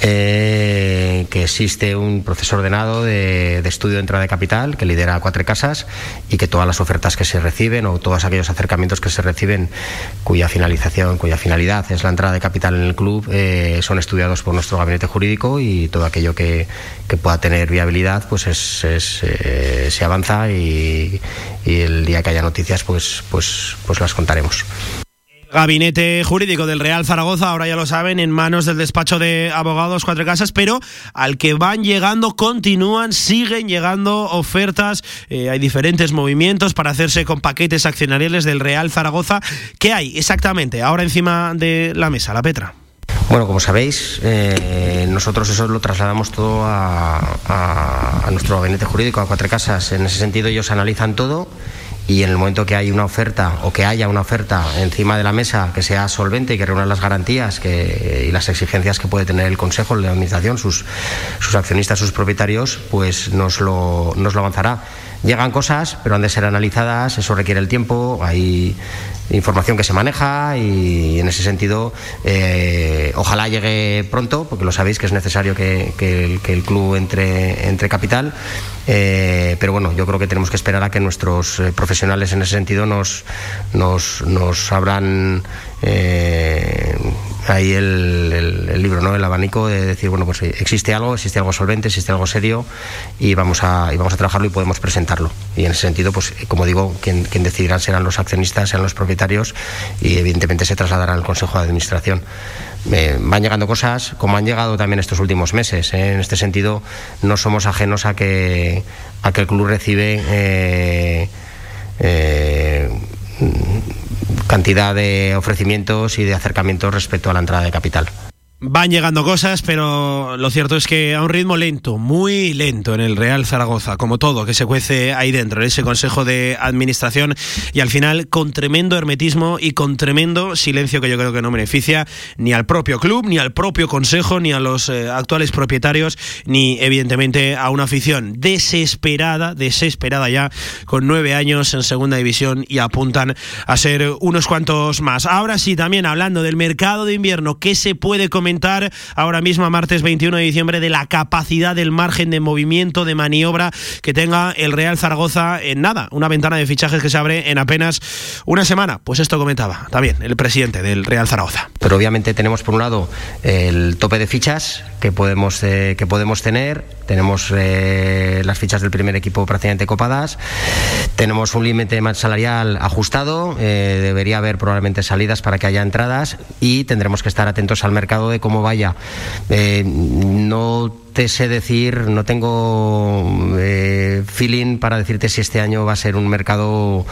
que existe un proceso ordenado de de, estudio de entrada de capital que lidera Cuatro Casas y que todas las ofertas que se reciben o todos aquellos acercamientos que se reciben cuya finalización, cuya finalidad es la entrada de capital en el club eh, son estudiados por nuestro gabinete jurídico y todo aquello que, pueda tener viabilidad pues es, eh, se avanza y, y, el día que haya noticias pues, pues, pues las contaremos. Gabinete jurídico del Real Zaragoza, ahora ya lo saben, en manos del despacho de abogados Cuatro Casas, pero al que van llegando, continúan, siguen llegando ofertas. Eh, hay diferentes movimientos para hacerse con paquetes accionariales del Real Zaragoza. ¿Qué hay exactamente ahora encima de la mesa, la Petra? Bueno, como sabéis, eh, nosotros eso lo trasladamos todo a, a, nuestro gabinete jurídico, a Cuatro Casas. En ese sentido, ellos analizan todo y en el momento que hay una oferta o que haya una oferta encima de la mesa que sea solvente y que reúna las garantías y las exigencias que puede tener el Consejo, la Administración, sus, sus accionistas, sus propietarios, pues nos lo, nos lo avanzará. Llegan cosas, pero han de ser analizadas, eso requiere el tiempo, hay información que se maneja y en ese sentido eh, ojalá llegue pronto, porque lo sabéis que es necesario que, el, club entre, entre capital, eh, pero bueno, yo creo que tenemos que esperar a que nuestros eh, profesionales en ese sentido nos, nos, nos abran ahí el, libro, ¿no? el abanico de decir, bueno, pues existe algo, existe algo solvente, existe algo serio y vamos a, y vamos a trabajarlo y podemos presentarlo. Y en ese sentido, pues como digo, quien, quien decidirá serán los accionistas, serán los propietarios y evidentemente se trasladará al Consejo de Administración. Eh, van llegando cosas, como han llegado también estos últimos meses. ¿eh? En este sentido, no somos ajenos a que, a que el club recibe eh, cantidad de ofrecimientos y de acercamientos respecto a la entrada de capital. Van llegando cosas, pero lo cierto es que a un ritmo lento, muy lento en el Real Zaragoza, como todo que se cuece ahí dentro, en ese Consejo de Administración y al final con tremendo hermetismo y con tremendo silencio que yo creo que no beneficia ni al propio club, ni al propio Consejo, ni a los eh, actuales propietarios, ni evidentemente a una afición desesperada, desesperada ya, con nueve años en Segunda División y apuntan a ser unos cuantos más. Ahora sí, también hablando del mercado de invierno, ¿qué se puede comer ahora mismo, martes 21 de diciembre, de la capacidad del margen de movimiento, de maniobra que tenga el Real Zaragoza en nada. Una ventana de fichajes que se abre en apenas una semana. Pues esto comentaba también el presidente del Real Zaragoza. Pero obviamente tenemos por un lado el tope de fichas que podemos, eh, que podemos tener. Tenemos eh, las fichas del primer equipo prácticamente copadas. Tenemos un límite salarial ajustado. Eh, debería haber probablemente salidas para que haya entradas y tendremos que estar atentos al mercado de cómo vaya. no te sé decir, no tengo feeling para decirte si este año va a ser un mercado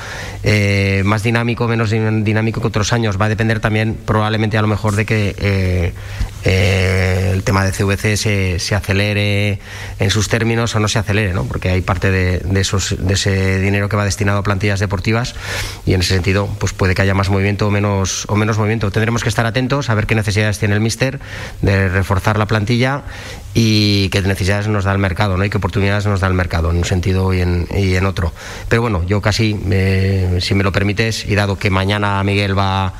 más dinámico, menos dinámico que otros años. Va a depender también probablemente a lo mejor de que el tema de CVC se, se, acelere en sus términos o no se acelere, ¿no? porque hay parte de, esos, de ese dinero que va destinado a plantillas deportivas y en ese sentido pues puede que haya más movimiento o menos, o menos movimiento. Tendremos que estar atentos a ver qué necesidades tiene el míster de reforzar la plantilla y qué necesidades nos da el mercado ¿no? y qué oportunidades nos da el mercado en un sentido y en, y en otro. Pero bueno, yo casi, eh, si me lo permites, y dado que mañana Miguel va,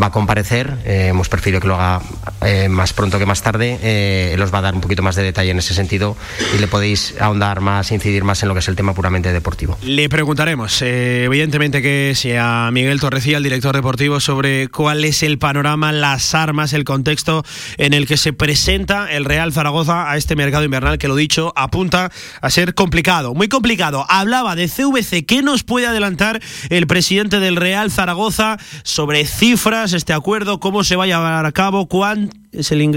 va a comparecer, eh, hemos preferido que lo haga eh, más pronto que más tarde, eh, él os va a dar un poquito más de detalle en ese sentido y le podéis ahondar más, incidir más en lo que es el tema puramente deportivo. Le preguntaremos, eh, evidentemente, que si a Miguel Torrecilla, el director deportivo, sobre cuál es el panorama, las armas, el contexto en el que se presenta el Real Zaragoza a este mercado invernal, que lo dicho, apunta a ser complicado, muy complicado. Hablaba de CVC, ¿qué nos puede adelantar el presidente del Real Zaragoza sobre cifras, este acuerdo, cómo se va a llevar a cabo, cuán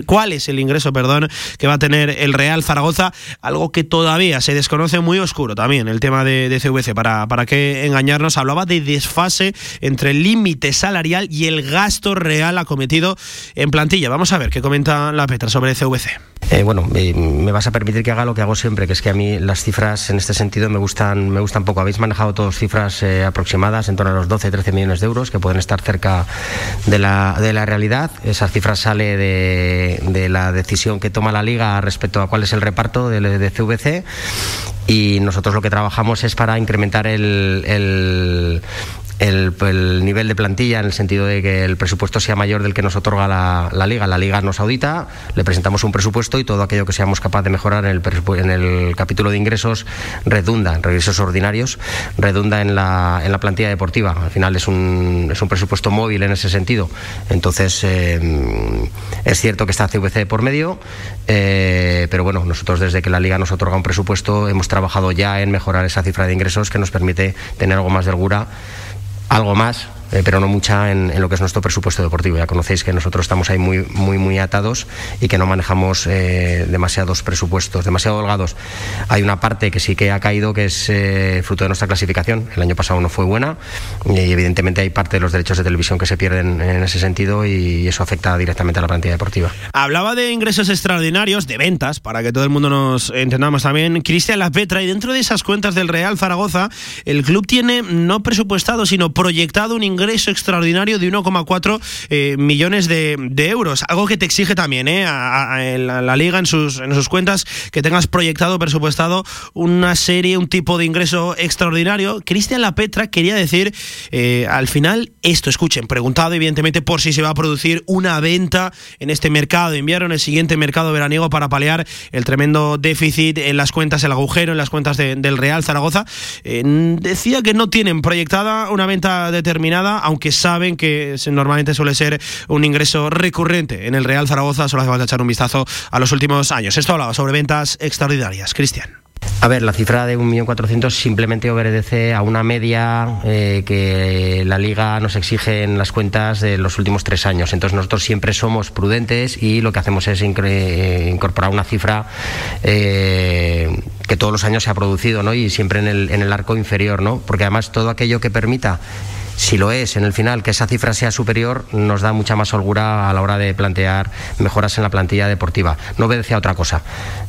cuál es el ingreso perdón, que va a tener el Real Zaragoza, algo que todavía se desconoce muy oscuro también, el tema de, de CVC, para, para qué engañarnos, hablaba de desfase entre el límite salarial y el gasto real acometido en plantilla. Vamos a ver qué comenta la Petra sobre CVC. Eh, bueno, me vas a permitir que haga lo que hago siempre, que es que a mí las cifras en este sentido me gustan, me gustan poco. Habéis manejado todos cifras eh, aproximadas en torno a los 12-13 millones de euros que pueden estar cerca de la, de la realidad. Esa cifra sale de, de la decisión que toma la liga respecto a cuál es el reparto de, de CVC y nosotros lo que trabajamos es para incrementar el, el el, el, nivel de plantilla en el sentido de que el presupuesto sea mayor del que nos otorga la, liga. La liga nos audita, le presentamos un presupuesto y todo aquello que seamos capaces de mejorar en el, en el capítulo de ingresos redunda, en regresos ordinarios, redunda en la, en la plantilla deportiva. Al final es un, es un presupuesto móvil en ese sentido. Entonces, eh, es cierto que está CVC por medio, eh, pero bueno, nosotros desde que la liga nos otorga un presupuesto hemos trabajado ya en mejorar esa cifra de ingresos que nos permite tener algo más de holgura algo más, eh, pero no mucha en, en, lo que es nuestro presupuesto deportivo. Ya conocéis que nosotros estamos ahí muy, muy, muy atados y que no manejamos eh, demasiados presupuestos, demasiado holgados. Hay una parte que sí que ha caído, que es eh, fruto de nuestra clasificación. El año pasado no fue buena y evidentemente hay parte de los derechos de televisión que se pierden en ese sentido y eso afecta directamente a la plantilla deportiva. Hablaba de ingresos extraordinarios, de ventas, para que todo el mundo nos entendamos también. Cristian La Petra, y dentro de esas cuentas del Real Zaragoza, el club tiene no presupuestado, sino proyectado un ingreso ingreso extraordinario de 1,4 eh, millones de, de, euros. Algo que te exige también eh, a, la, liga en sus, en sus cuentas que tengas proyectado, presupuestado una serie, un tipo de ingreso extraordinario. Cristian Lapetra quería decir eh, al final esto, escuchen, preguntado evidentemente por si se va a producir una venta en este mercado de invierno, en el siguiente mercado veraniego para paliar el tremendo déficit en las cuentas, el agujero en las cuentas de, del Real Zaragoza. Eh, decía que no tienen proyectada una venta determinada aunque saben que normalmente suele ser un ingreso recurrente en el Real Zaragoza, solo hace falta echar un vistazo a los últimos años. Esto hablaba sobre ventas extraordinarias. Cristian. A ver, la cifra de 1.400.000 simplemente obedece a una media eh, que la liga nos exige en las cuentas de los últimos tres años. Entonces nosotros siempre somos prudentes y lo que hacemos es incorporar una cifra eh, que todos los años se ha producido ¿no? y siempre en el, en el arco inferior, ¿no? porque además todo aquello que permita si lo es en el final, que esa cifra sea superior, nos da mucha más holgura a la hora de plantear mejoras en la plantilla deportiva. No obedece a otra cosa.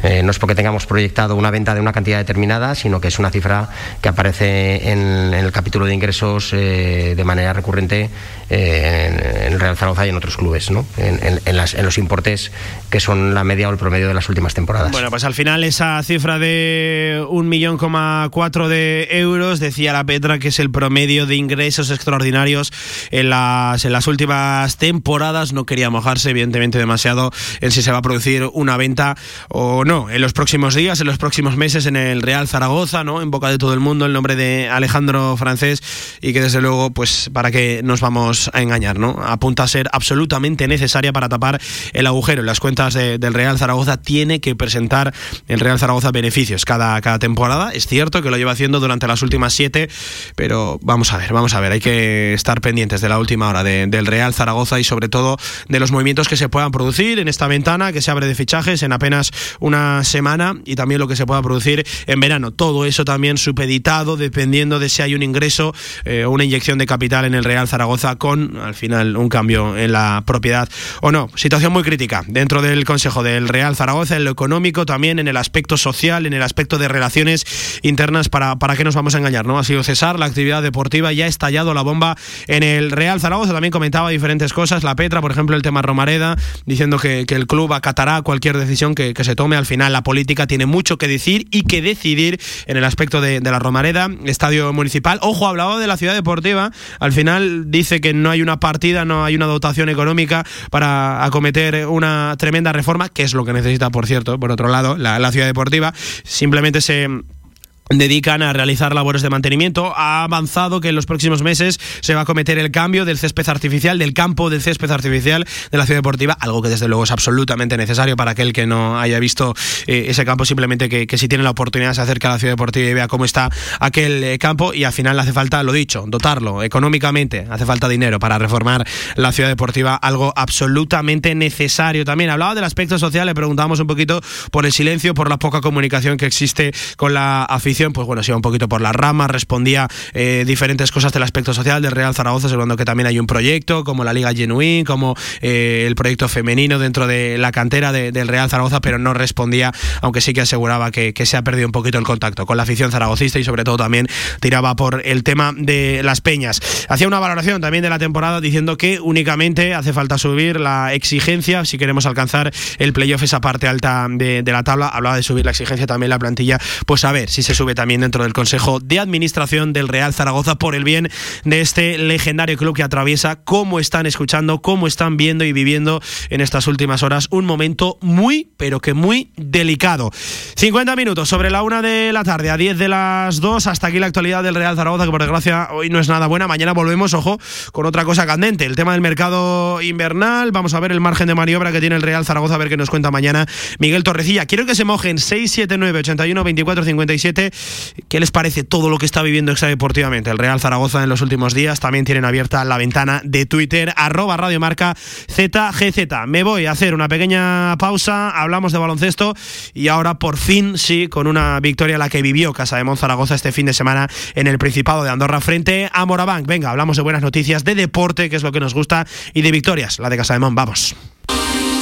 Eh, no es porque tengamos proyectado una venta de una cantidad determinada, sino que es una cifra que aparece en, el capítulo de ingresos eh, de manera recurrente eh, en, Real Zaragoza y en otros clubes, ¿no? en, en los importes que son la media o el promedio de las últimas temporadas. Bueno, pues al final esa cifra de un millón coma cuatro de euros, decía la Petra que es el promedio de ingresos extraordinarios en las, en las últimas temporadas. No quería mojarse, evidentemente, demasiado en si se va a producir una venta o no. En los próximos días, en los próximos meses, en el Real Zaragoza, ¿no? En boca de todo el mundo, el nombre de Alejandro Francés, y que desde luego, pues, para que nos vamos a engañar, ¿no? Apunta a ser absolutamente necesaria para tapar el agujero. En las cuentas de, del Real Zaragoza tiene que presentar el Real Zaragoza beneficios cada, cada temporada. Es cierto que lo lleva haciendo durante las últimas siete, pero vamos a ver, vamos a ver. Hay que estar pendientes de la última hora de, del Real Zaragoza y sobre todo de los movimientos que se puedan producir en esta ventana que se abre de fichajes en apenas una semana y también lo que se pueda producir en verano. Todo eso también supeditado dependiendo de si hay un ingreso o eh, una inyección de capital en el Real Zaragoza con al final un cambio en la propiedad o no. Situación muy crítica dentro del Consejo del Real Zaragoza en lo económico, también en el aspecto social, en el aspecto de relaciones internas para, para qué nos vamos a engañar, ¿no? Ha sido cesar la actividad deportiva, ya ha estallado la bomba en el Real Zaragoza. También comentaba diferentes cosas. La Petra, por ejemplo, el tema Romareda, diciendo que, el club acatará cualquier decisión que, se tome. Al final, la política tiene mucho que decir y que decidir en el aspecto de, la Romareda, estadio municipal. Ojo, hablaba de la ciudad deportiva. Al final dice que no hay una partida, no hay una dotación económica para acometer una tremenda reforma, que es lo que necesita, por cierto, por otro lado, la ciudad deportiva. Simplemente se dedican a realizar labores de mantenimiento. Ha avanzado que en los próximos meses se va a cometer el cambio del césped artificial, del campo del césped artificial de la ciudad deportiva, algo que desde luego es absolutamente necesario para aquel que no haya visto eh, ese campo, simplemente que, si tiene la oportunidad se acerque a la ciudad deportiva y vea cómo está aquel eh, campo y al final hace falta, lo dicho, dotarlo económicamente, hace falta dinero para reformar la ciudad deportiva, algo absolutamente necesario también. Hablaba del aspecto social, le preguntábamos un poquito por el silencio, por la poca comunicación que existe con la afición pues bueno, se iba un poquito por las ramas, respondía eh, diferentes cosas del aspecto social del Real Zaragoza, asegurando que también hay un proyecto, como la Liga Genuín, como eh, el proyecto femenino dentro de la cantera del Real Zaragoza, pero no respondía, aunque sí que aseguraba que, se ha perdido un poquito el contacto con la afición zaragocista y sobre todo también tiraba por el tema de las peñas. Hacía una valoración también de la temporada diciendo que únicamente hace falta subir la exigencia si queremos alcanzar el playoff, esa parte alta de, de la tabla. Hablaba de subir la exigencia también la plantilla, pues a ver si se sube también dentro del Consejo de Administración del Real Zaragoza por el bien de este legendario club que atraviesa, cómo están escuchando, cómo están viendo y viviendo en estas últimas horas un momento muy, pero que muy delicado. 50 minutos sobre la una de la tarde, a 10 de las 2, hasta aquí la actualidad del Real Zaragoza, que por desgracia hoy no es nada buena. Mañana volvemos, ojo, con otra cosa candente, el tema del mercado invernal. Vamos a ver el margen de maniobra que tiene el Real Zaragoza, a ver qué nos cuenta mañana Miguel Torrecilla. Quiero que se mojen 679 81 24 57 ¿Qué les parece todo lo que está viviendo extradeportivamente el Real Zaragoza en los últimos días? También tienen abierta la ventana de Twitter, arroba radiomarca ZGZ. Me voy a hacer una pequeña pausa, hablamos de baloncesto y ahora por fin sí, con una victoria la que vivió Casa de Zaragoza este fin de semana en el Principado de Andorra frente a Morabank. Venga, hablamos de buenas noticias, de deporte, que es lo que nos gusta, y de victorias, la de Casa de. Vamos.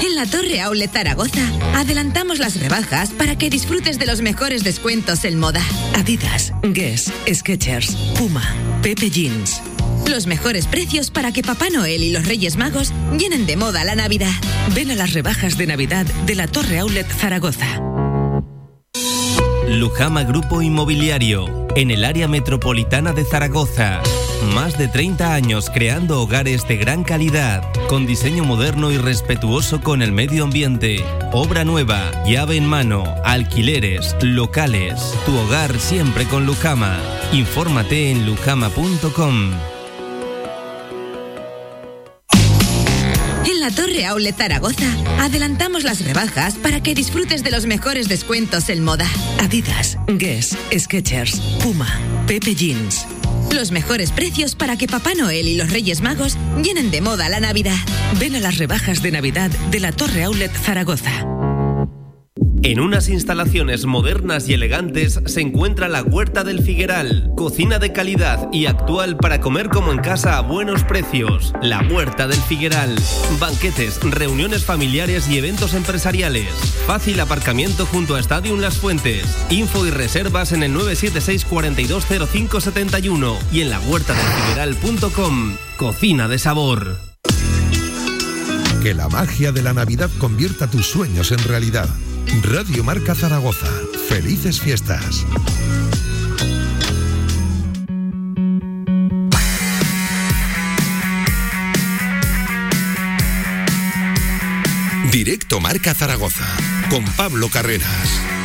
En la Torre Aule Zaragoza adelantamos las rebajas para que disfrutes de los mejores descuentos en moda. Adidas, Guess, Skechers, Puma, Pepe Jeans. Los mejores precios para que Papá Noel y los Reyes Magos llenen de moda la Navidad. Ven a las rebajas de Navidad de la Torre Outlet Zaragoza. Lujama Grupo Inmobiliario, en el área metropolitana de Zaragoza. Más de 30 años creando hogares de gran calidad, con diseño moderno y respetuoso con el medio ambiente. Obra nueva, llave en mano, alquileres, locales. Tu hogar siempre con Lujama. Infórmate en lujama.com. la Torre Aule Zaragoza adelantamos las rebajas para que disfrutes de los mejores descuentos en moda. Adidas, Guess, Skechers, Puma, Pepe Jeans. Los mejores precios para que Papá Noel y los Reyes Magos llenen de moda la Navidad. Ven a las rebajas de Navidad de la Torre Outlet Zaragoza. En unas instalaciones modernas y elegantes se encuentra la Huerta del Figueral, cocina de calidad y actual para comer como en casa a buenos precios. La Huerta del Figueral, banquetes, reuniones familiares y eventos empresariales. Fácil aparcamiento junto a Stadium Las Fuentes. Info y reservas en el 976 420571 y en la huerta del. Cocina de sabor. Que la magia de la Navidad convierta tus sueños en realidad. Radio Marca Zaragoza. Felices fiestas. Directo Marca Zaragoza con Pablo Carreras.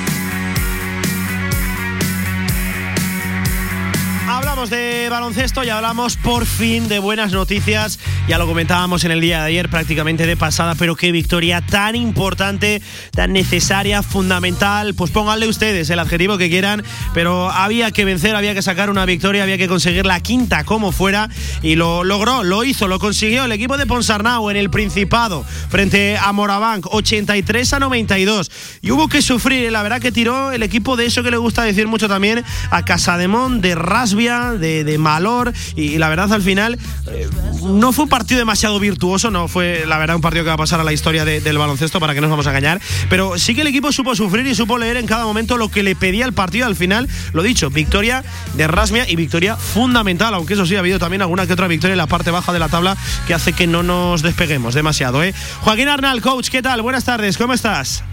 Hablamos de baloncesto, ya hablamos por fin de buenas noticias. Ya lo comentábamos en el día de ayer, prácticamente de pasada, pero qué victoria tan importante, tan necesaria, fundamental. Pues pónganle ustedes el adjetivo que quieran, pero había que vencer, había que sacar una victoria, había que conseguir la quinta como fuera y lo logró, lo hizo, lo consiguió el equipo de Ponsarnau en el Principado frente a Morabank, 83 a 92. Y hubo que sufrir, la verdad que tiró el equipo de eso que le gusta decir mucho también a Casademón, de Rasbia, de, de Malor y la verdad al final eh, no fue un partido demasiado virtuoso, no fue la verdad un partido que va a pasar a la historia de- del baloncesto para que no nos vamos a engañar, pero sí que el equipo supo sufrir y supo leer en cada momento lo que le pedía el partido al final, lo dicho, victoria de Rasbia y victoria fundamental, aunque eso sí ha habido también alguna que otra victoria en la parte baja de la tabla que hace que no nos despeguemos demasiado, ¿eh? Joaquín Arnal, coach, ¿qué tal? Buenas tardes, ¿cómo estás?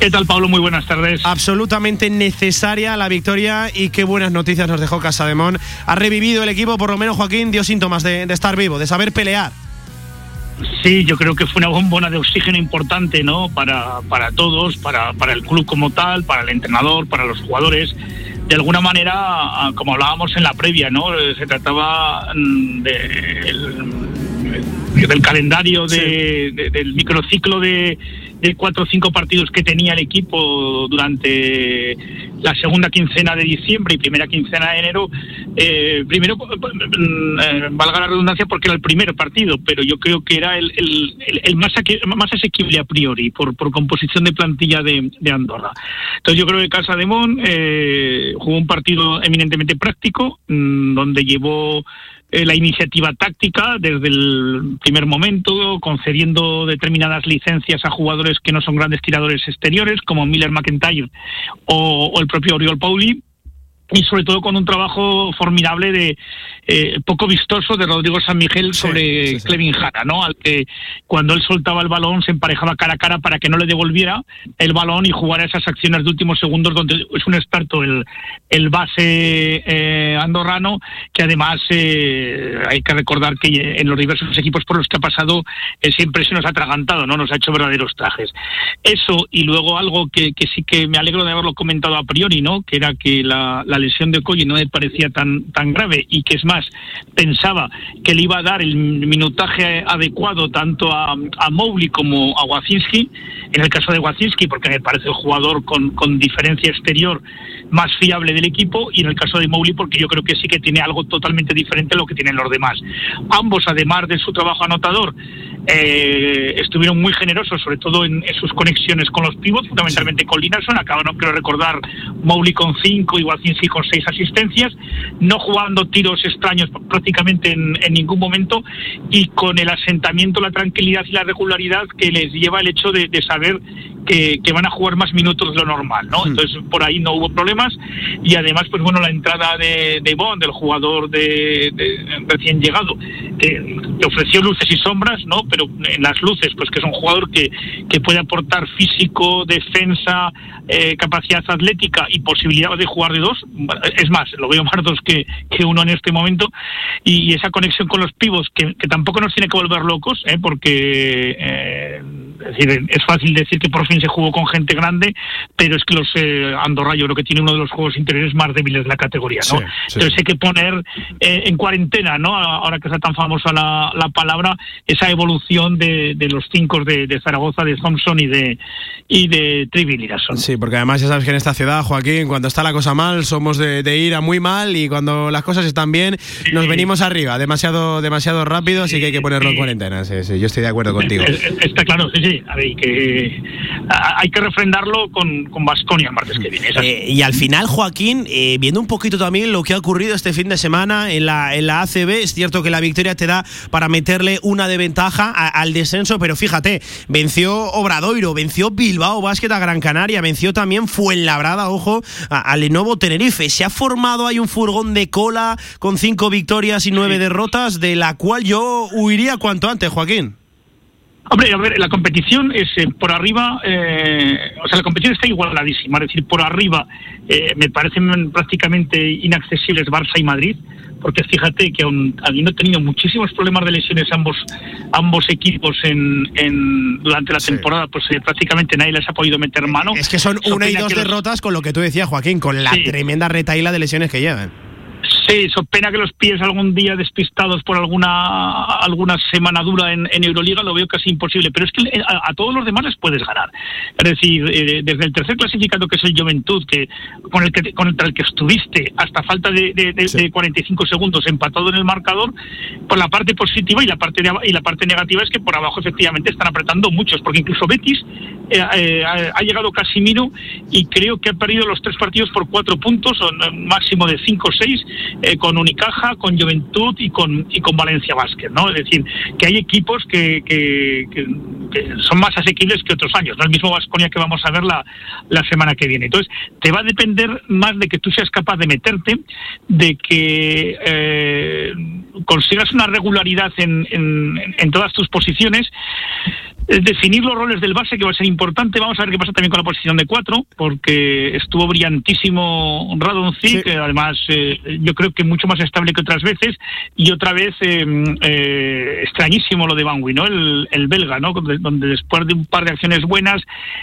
¿Qué tal, Pablo? Muy buenas tardes. Absolutamente necesaria la victoria y qué buenas noticias nos dejó Casademón. Ha revivido el equipo, por lo menos Joaquín dio síntomas de, de estar vivo, de saber pelear. Sí, yo creo que fue una bombona de oxígeno importante, ¿no? Para, para todos, para, para el club como tal, para el entrenador, para los jugadores. De alguna manera, ah, como hablábamos en la previa, ¿no? Eh, Se trataba mm, de- el- del calendario de- de- del microciclo de, de cuatro o cinco partidos que tenía el equipo durante la segunda quincena de diciembre y primera quincena de enero. Eh, primero, mm, eh, valga la redundancia, porque era el primer partido, pero yo creo que era el, el- el- más, aque- más asequible a priori por, por composición de plantilla de, de Andorra. Entonces yo creo que Casa de Mon eh, jugó un partido eminentemente práctico, mm, donde llevó eh, la iniciativa táctica desde el primer momento, concediendo determinadas licencias a jugadores que no son grandes tiradores exteriores, como Miller McIntyre o, el propio Oriol Pauli, y sobre todo con un trabajo formidable de eh, poco vistoso de Rodrigo San Miguel sobre Clevin Jara, ¿no? Al que cuando él soltaba el balón se emparejaba cara a cara para que no le devolviera el balón y jugara esas acciones de últimos segundos donde es un experto el, el base eh, andorrano que además eh, hay que recordar que en los diversos equipos por los que ha pasado eh, siempre se nos ha atragantado, ¿no? Nos ha hecho verdaderos trajes. Eso y luego algo que, que sí que me alegro de haberlo comentado a priori, ¿no? Que era que la, la lesión de Colle no me parecía tan, tan grave y que es más, pensaba que le iba a dar el minutaje adecuado tanto a, a Mowgli como a Wacinski. En el caso de Wacinski, porque me parece el jugador con, con diferencia exterior más fiable del equipo, y en el caso de Mowgli, porque yo creo que sí que tiene algo totalmente diferente a lo que tienen los demás. Ambos, además de su trabajo anotador, eh, estuvieron muy generosos, sobre todo en, en sus conexiones con los pivots, fundamentalmente con Linarson. Acabaron, creo recordar, Mowgli con cinco y Wacinski con seis asistencias, no jugando tiros extraños prácticamente en, en ningún momento y con el asentamiento, la tranquilidad y la regularidad que les lleva el hecho de, de saber que, que van a jugar más minutos de lo normal, ¿no? Entonces por ahí no hubo problemas y además, pues bueno, la entrada de, de Bond, del jugador de, de- recién llegado, que, que ofreció luces y sombras, ¿no? Pero en las luces, pues que es un jugador que, que puede aportar físico, defensa, eh, capacidad atlética y posibilidad de jugar de dos. Es más, lo veo más dos que, que uno en este momento. Y, y esa conexión con los pivos, que, que tampoco nos tiene que volver locos, ¿eh? porque eh, es, decir, es fácil decir que por fin se jugó con gente grande, pero es que los eh, Andorra yo creo que tiene uno de los juegos interiores más débiles de la categoría. ¿no? Sí, sí. Entonces hay que poner eh, en cuarentena, ¿no? ahora que está tan famosa la, la palabra, esa evolución de, de los cinco de, de Zaragoza, de Thompson y de, y de. Sí, porque además ya sabes que en esta ciudad, Joaquín, cuando está la cosa mal, somos de, de ir a muy mal y cuando las cosas están bien, nos venimos arriba, demasiado, demasiado rápido, así que hay que ponerlo en cuarentena. Sí, sí, yo estoy de acuerdo contigo. Está claro, sí, sí. A ver, que, hay que refrendarlo con, con Baskonia el martes que viene. Eh, y al final, Joaquín, eh, viendo un poquito también lo que ha ocurrido este fin de semana en la, en la ACB, es cierto que la victoria te da para meterle una de ventaja a- al descenso, pero fíjate, venció Obradoiro, venció Bilbao Basket a Gran Canaria, venció también Fuenlabrada, ojo, a, a Lenovo Tenerife. Se ha formado ahí un furgón de cola con cinco victorias y nueve derrotas, de la cual yo huiría cuanto antes, Joaquín. Hombre, a ver, la competición es eh, por arriba, eh, o sea, la competición está igualadísima, es decir, por arriba eh, me parecen prácticamente inaccesibles Barça y Madrid, porque fíjate que aun habiendo tenido muchísimos problemas de lesiones ambos ambos equipos en, en durante la temporada, pues eh, prácticamente nadie les ha podido meter mano. Es que son Eso una y dos los- derrotas con lo que tú decías, Joaquín, con la Sí. tremenda retaíla de lesiones que llevan. Sí, eso pena que los pies algún día despistados por alguna alguna semana dura en, en Euroliga lo veo casi imposible, pero es que eh, a, a todos los demás les puedes ganar. Es decir, eh, desde el tercer clasificado que es el Juventud, que con el que contra el que estuviste hasta falta de, de- de- de 45 segundos empatado en el marcador, por la parte positiva y la parte de- y la parte negativa es que por abajo efectivamente están apretando muchos, porque incluso Betis eh, eh, ha llegado Casimiro y creo que ha perdido los tres partidos por cuatro puntos, o un máximo de cinco o seis, eh, con Unicaja, con Juventud y con, y con Valencia Basket, ¿no? Es decir, que hay equipos que, que- son más asequibles que otros años, ¿no? El mismo Vasconia que vamos a ver la, la semana que viene. Entonces, te va a depender más de que tú seas capaz de meterte, de que eh, consigas una regularidad en, en- todas tus posiciones, definir los roles del base que va a ser importante. Vamos a ver qué pasa también con la posición de cuatro, porque estuvo brillantísimo Radonjic, que además eh, yo creo que mucho más estable que otras veces, y otra vez eh, eh, extrañísimo lo de Banwi, ¿no? El, el belga, ¿no? Donde, donde después de un par de acciones buenas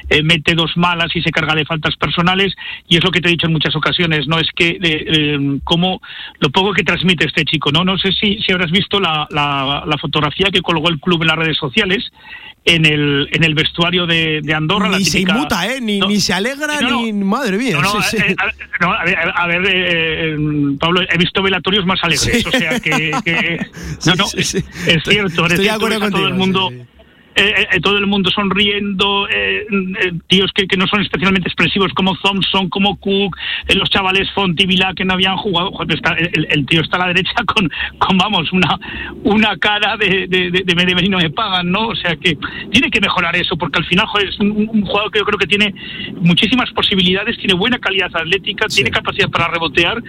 eh, mete dos malas y se carga de faltas personales, y es lo que te he dicho en muchas ocasiones, ¿no? Es que eh, como lo poco que transmite este chico, ¿no? No sé si, si habrás visto la, la, la fotografía que colgó el club en las redes sociales en el, en el vestuario de, de Andorra. la Ni se típica- inmuta, ¿eh? Ni, No, ni se alegra, no, no. ni. Madre mía. no, no, sí, sí. eh, a, ver, a ver, eh, Pablo, he visto velatorios más alegres, o sea que, que- no, no, Sí, sí, sí. es, es cierto, es Estoy tú acuerdo ves a todo el mundo. Sí. eh, eh, todo el mundo sonriendo, eh, eh, tíos que, que no son especialmente expresivos como Thompson, como Cook, eh, los chavales Font y Vila que no habían jugado. Joder, está- el, el tío está a la derecha con, con vamos, una, una cara de, de, de, de me deben y no me pagan, ¿no? O sea que tiene que mejorar eso, porque al final joder, es un, un jugador que yo creo que tiene muchísimas posibilidades, tiene buena calidad atlética, tiene capacidad para rebotear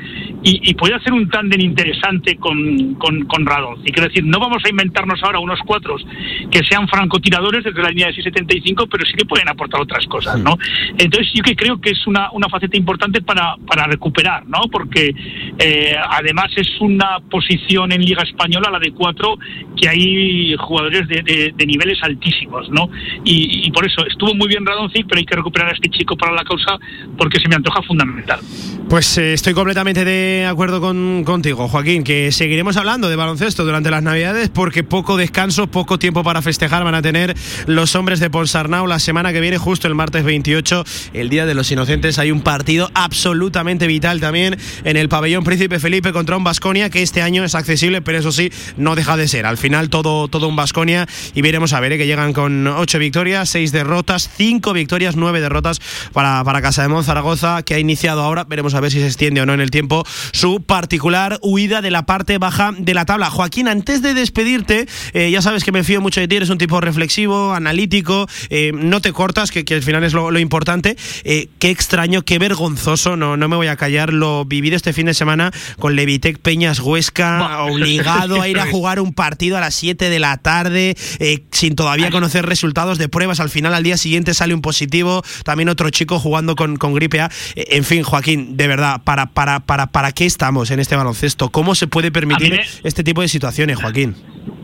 y, y puede hacer un tándem interesante con, con, con Radon. Y quiero decir, no vamos a inventarnos ahora unos cuatros que sean francotiradores desde la línea de 675, pero sí que pueden aportar otras cosas, ¿no? Entonces yo que creo que es una, una faceta importante para, para recuperar, ¿no? Porque eh, además es una posición en Liga Española, la de cuatro, que hay jugadores de, niveles altísimos, ¿no? Y, por eso estuvo muy bien Radonjic, pero hay que recuperar a este chico para la causa porque se me antoja fundamental. Pues eh, estoy completamente de acuerdo con, contigo, Joaquín, que seguiremos hablando de baloncesto durante las Navidades porque poco descanso, poco tiempo para festejar van a tener los hombres de Ponsarnau la semana que viene, justo el martes 28, el Día de los Inocentes. Hay un partido absolutamente vital también en el pabellón Príncipe Felipe contra un Basconia que este año es accesible, pero eso sí, no deja de ser. Al final todo, todo un Basconia y veremos a ver eh, que llegan con ocho victorias, seis derrotas, cinco victorias, nueve derrotas para, para Casa de Zaragoza, que ha iniciado ahora. Veremos a ver si se extiende o no en el tiempo su particular huida de la parte baja de la tabla. Joaquín, antes de despedirte, eh, ya sabes que me fío mucho de ti, eres un tipo reflexivo, analítico, eh, no te cortas, que, que al final es lo, lo importante. Eh, qué extraño, qué vergonzoso, no, no me voy a callar, lo vivido este fin de semana con Levitec Peñas Huesca, obligado a ir a jugar un partido a las 7 de la tarde, eh, sin todavía conocer resultados de pruebas. Al final, al día siguiente sale un positivo, también otro chico jugando con, con gripe A. Eh, En fin, Joaquín, de verdad, ¿para, para, para, ¿para qué estamos en este baloncesto? ¿Cómo se puede permitir me- este tipo de situaciones, Joaquín?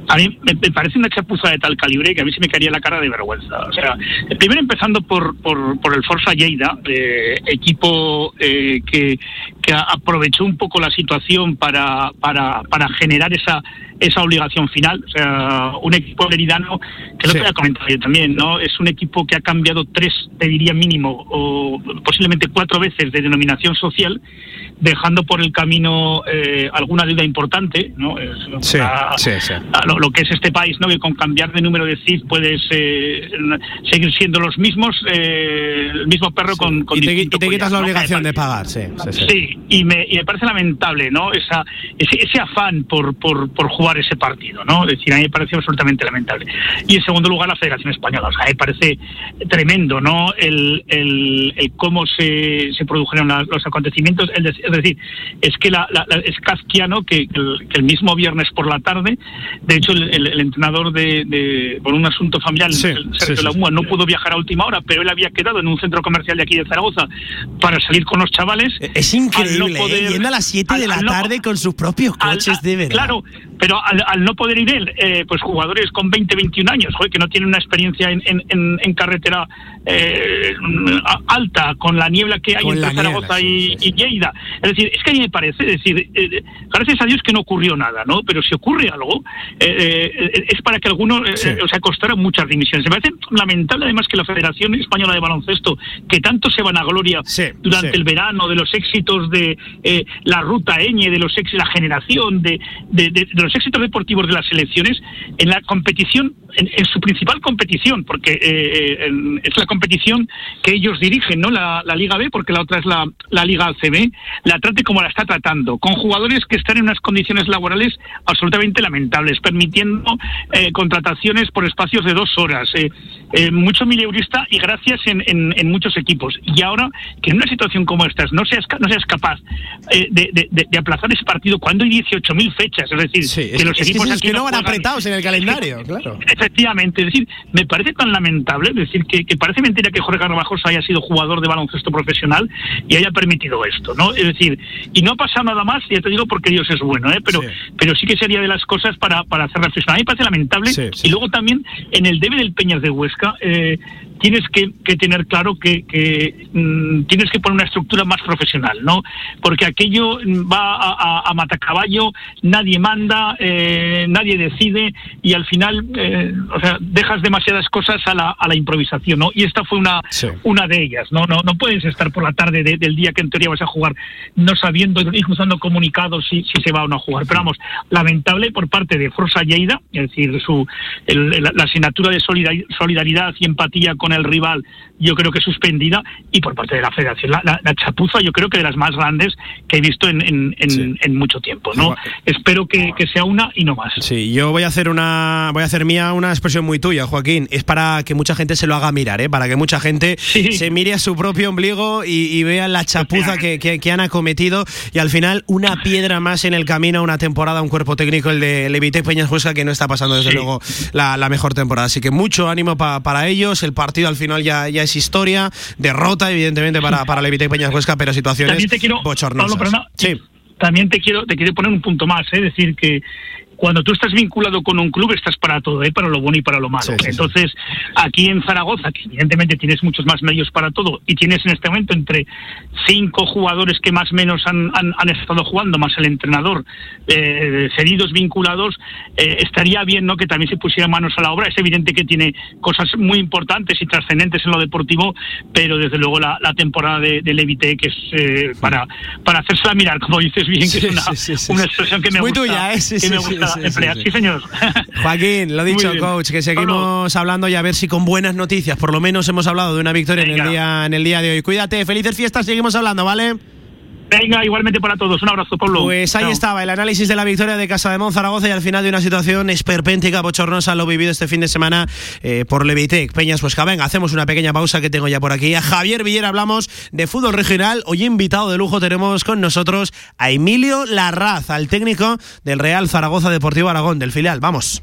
A mí me, parece una chapuza de tal calibre que a mí se me caería la cara de vergüenza. O sea, primero empezando por, por, por el Forza Lleida, eh, equipo eh, que, que a- aprovechó un poco la situación para, para, para generar esa esa obligación final. O sea, un equipo meridano, que lo Sí. que comentado yo también, ¿no? Es un equipo que ha cambiado tres, te diría mínimo, o posiblemente cuatro veces de denominación social, dejando por el camino eh, alguna deuda importante, ¿no? Sí, una- sí, sí. a lo, lo que es este país, ¿no? Que con cambiar de número de CIF puedes eh, seguir siendo los mismos, eh, el mismo perro con, con Y te, y te quitas la obligación de pagar, sí. Sí, y me, y me parece lamentable, ¿no? Esa, ese, ese afán por, por, por jugar ese partido, ¿no? Es decir, a mí me parece absolutamente lamentable. Y en segundo lugar, la Federación Española. O sea, me parece tremendo, ¿no? El, el, el cómo se, se produjeron la- los acontecimientos. Es decir, es que la, la- la- es kafkiano que, que el, que el mismo viernes por la tarde, de hecho, el, entrenador de, de- por un asunto familiar, Sí, Sergio sí. Lamúa, no pudo viajar a última hora, pero él había quedado en un centro comercial de aquí de Zaragoza para salir con los chavales. Es increíble increíble, ¿eh? yendo a las 7 de la tarde con sus propios coches, de verdad. Claro, pero al, no poder ir él, eh, pues jugadores con 20, 21 años, joder, que no tienen una experiencia en, en, en carretera eh, alta, con la niebla que hay entre Zaragoza y, Lleida. Es decir, es que a mí me parece, es decir, eh, gracias a Dios que no ocurrió nada, ¿no? Pero si ocurre algo, es para que algunos, o sea, costaron muchas dimisiones. Me parece lamentable además que la Federación Española de Baloncesto, que tanto se van a gloria durante el verano de los éxitos de la ruta Eñe, de los éxitos, la generación de, de, de los éxitos deportivos de las selecciones en la competición, en, su principal competición, porque eh, eh, es la competición que ellos dirigen, ¿no? La, Liga B, porque la otra es la, la Liga ACB, la trate como la está tratando, con jugadores que están en unas condiciones laborales absolutamente lamentables, permitiendo eh, contrataciones por espacios de dos horas, mucho mileurista y gracias en, en, muchos equipos. Y ahora que en una situación como esta no seas, no seas capaz de, de, aplazar ese partido cuando hay 18.000 fechas, es decir, que los equipos aquí no, van apretados en el calendario, claro. Efectivamente, es decir, me parece tan lamentable, es decir, que, parece mentira que Jorge Garbajosa haya sido jugador de baloncesto profesional y haya permitido esto, ¿no? Es decir, y no ha pasado nada más, ya te digo porque Dios es bueno, ¿eh? Pero sí, pero sí que sería de las cosas para, para hacer reflexión. A mí me parece lamentable y luego también en el debe del Peñas de Huesca, eh, tienes que, tener claro que, mm, tienes que poner una estructura más profesional, ¿no? Porque aquello va a, a, matacaballo, nadie manda, eh, nadie decide y al final, eh, o sea, dejas demasiadas cosas a la, a la improvisación, ¿no? Y esta fue una, una de ellas, ¿no? ¿no? No puedes estar por la tarde del día que en teoría vas a jugar no sabiendo y cruzando comunicados si, si se va o no a jugar. Pero vamos, lamentable por parte de Forza Lleida, es decir, su, la asignatura de solidaridad y empatía con el rival yo creo que suspendida y por parte de la federación la, chapuza yo creo que de las más grandes que he visto en, en, mucho tiempo no espero que, sea una y no más. Sí yo voy a hacer una voy a hacer mía una expresión muy tuya Joaquín. Es para que mucha gente se lo haga mirar ¿eh? para que mucha gente se mire a su propio ombligo y, vea la chapuza que, que, han acometido. Y al final una piedra más en el camino a una temporada un cuerpo técnico el de Levite Peñas Huesca que no está pasando desde luego la, mejor temporada. Así que mucho ánimo para ellos. El partido al final ya, ya es historia, derrota evidentemente para, para Levite y Peñas Huesca, pero situaciones también te quiero, bochornosas. sí. También te quiero, te quiero poner un punto más, es ¿eh? decir que cuando tú estás vinculado con un club estás para todo, ¿eh? para lo bueno y para lo malo. Entonces, aquí en Zaragoza, que evidentemente tienes muchos más medios para todo, y tienes en este momento entre cinco jugadores que más o menos han, han, estado jugando, más el entrenador, eh, cedidos, vinculados, eh, estaría bien ¿no? que también se pusiera manos a la obra. Es evidente que tiene cosas muy importantes y trascendentes en lo deportivo, pero desde luego la, temporada de, de, Levite, que es eh, para, para hacérsela mirar, como dices bien, que es una, una expresión que me muy gusta. Tuya, ¿eh? que me gusta Sí, señor. Joaquín, lo dicho, coach, que seguimos hablando y a ver si con buenas noticias, por lo menos hemos hablado de una victoria en el, día, en el día de hoy. Cuídate, felices fiestas, seguimos hablando, ¿vale? Venga, igualmente para todos. Un abrazo, Pablo. Pues ahí estaba el análisis de la victoria de Casa de Monzaragoza y al final de una situación esperpéntica, bochornosa, lo vivido este fin de semana eh, por Levitec. Peñas, pues venga, hacemos una pequeña pausa que tengo ya por aquí. A Javier Villera hablamos de fútbol regional. Hoy invitado de lujo tenemos con nosotros a Emilio Larraz, al técnico del Real Zaragoza Deportivo Aragón, del filial. Vamos.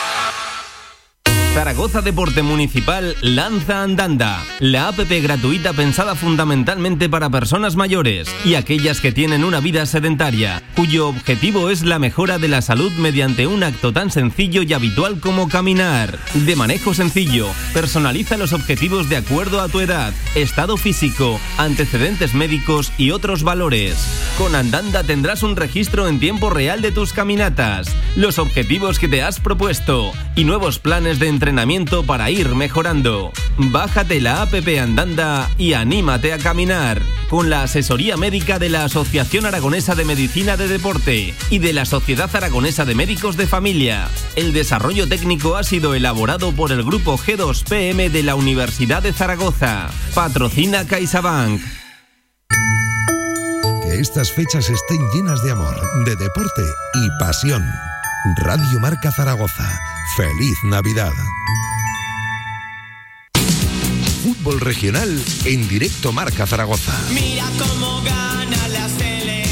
Zaragoza Deporte Municipal lanza Andanda, la APP gratuita pensada fundamentalmente para personas mayores y aquellas que tienen una vida sedentaria, cuyo objetivo es la mejora de la salud mediante un acto tan sencillo y habitual como caminar. De manejo sencillo, personaliza los objetivos de acuerdo a tu edad, estado físico, antecedentes médicos y otros valores. Con Andanda tendrás un registro en tiempo real de tus caminatas, los objetivos que te has propuesto y nuevos planes de entrenamiento para ir mejorando. Bájate la app Andanda y anímate a caminar con la asesoría médica de la Asociación Aragonesa de Medicina de Deporte y de la Sociedad Aragonesa de Médicos de Familia. El desarrollo técnico ha sido elaborado por el grupo G2PM de la Universidad de Zaragoza. Patrocina CaixaBank. Que estas fechas estén llenas de amor, de deporte y pasión. Radio Marca Zaragoza. Feliz Navidad. Fútbol regional en directo Marca Zaragoza.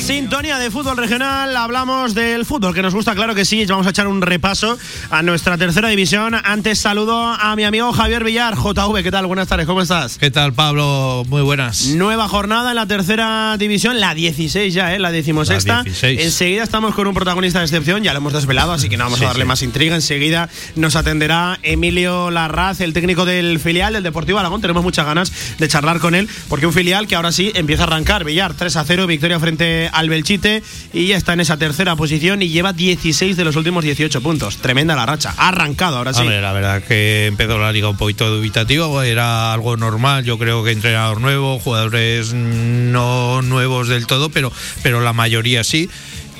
Sintonía de fútbol regional, hablamos del fútbol que nos gusta, claro que sí. Vamos a echar un repaso a nuestra tercera división. Antes saludo a mi amigo Javier Villar, JV. ¿Qué tal? Buenas tardes, ¿cómo estás? ¿Qué tal, Pablo? Muy buenas. Nueva jornada en la tercera división, la 16 ya, ¿eh? la decimosexta. Enseguida estamos con un protagonista de excepción, ya lo hemos desvelado, así que no vamos a darle más intriga. Enseguida nos atenderá Emilio Larraz, el técnico del filial del Deportivo Aragón. Tenemos muchas ganas de charlar con él, porque un filial que ahora sí empieza a arrancar. Villar, 3 a 0, victoria frente a al Belchite y ya está en esa tercera posición y lleva 16 de los últimos 18 puntos. Tremenda la racha. Ha arrancado ahora sí. la verdad que empezó la liga un poquito dubitativo, era algo normal. Yo creo que entrenador nuevo, jugadores no nuevos del todo, pero, pero la mayoría sí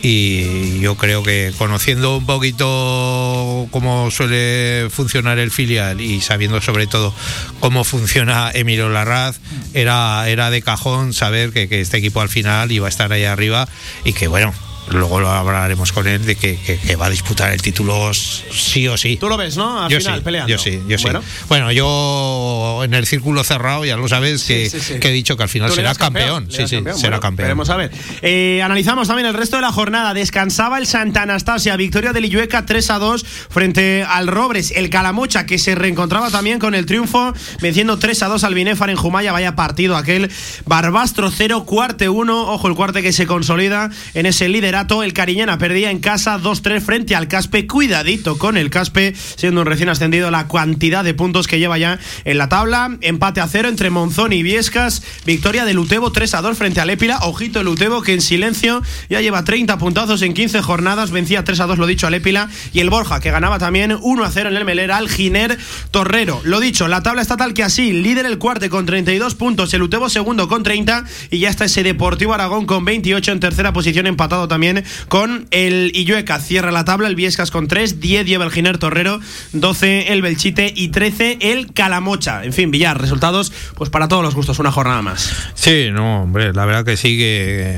y yo creo que conociendo un poquito cómo suele funcionar el filial y sabiendo sobre todo cómo funciona Emilio Larraz, era, era de cajón saber que, que este equipo al final iba a estar ahí arriba y que bueno, luego lo hablaremos con él de que, va a disputar el título sí o sí. Tú lo ves, ¿no? Al yo final, sí, peleando. Yo sí, yo bueno. sí. Bueno, yo en el círculo cerrado ya lo sabes que, he dicho que al final será campeón. Sí, sí, será campeón. Veremos a ver. Eh, analizamos también el resto de la jornada. Descansaba el Santa Anastasia, victoria del Illueca 3 a 2 frente al Robres. El Calamocha que se reencontraba también con el triunfo, venciendo 3 a 2 al Binéfar en Jumaya. Vaya partido aquel. Barbastro 0, cuarte 1. Ojo, el cuarte que se consolida en ese liderato el Cariñena perdía en casa 2-3 frente al Caspe. Cuidadito con el Caspe, siendo un recién ascendido la cantidad de puntos que lleva ya en la tabla. Empate a cero entre Monzón y Viescas. Victoria de Lutebo 3-2 frente al Épila. Ojito el Lutebo que en silencio ya lleva 30 puntazos en 15 jornadas. Vencía 3-2, lo dicho, al Épila. Y el Borja que ganaba también 1-0 en el Melera al Giner Torrero. Lo dicho, la tabla está tal que así. Líder el cuarto con 32 puntos. El Lutebo segundo con 30. Y ya está ese Deportivo Aragón con 28 en tercera posición empatado también con el Illueca. Cierra la tabla el Viescas con 3, 10 lleva el Giner Torrero, 12 el Belchite y 13 el Calamocha. En fin, Villar, resultados pues para todos los gustos, una jornada más. Sí, no, hombre, la verdad que sí,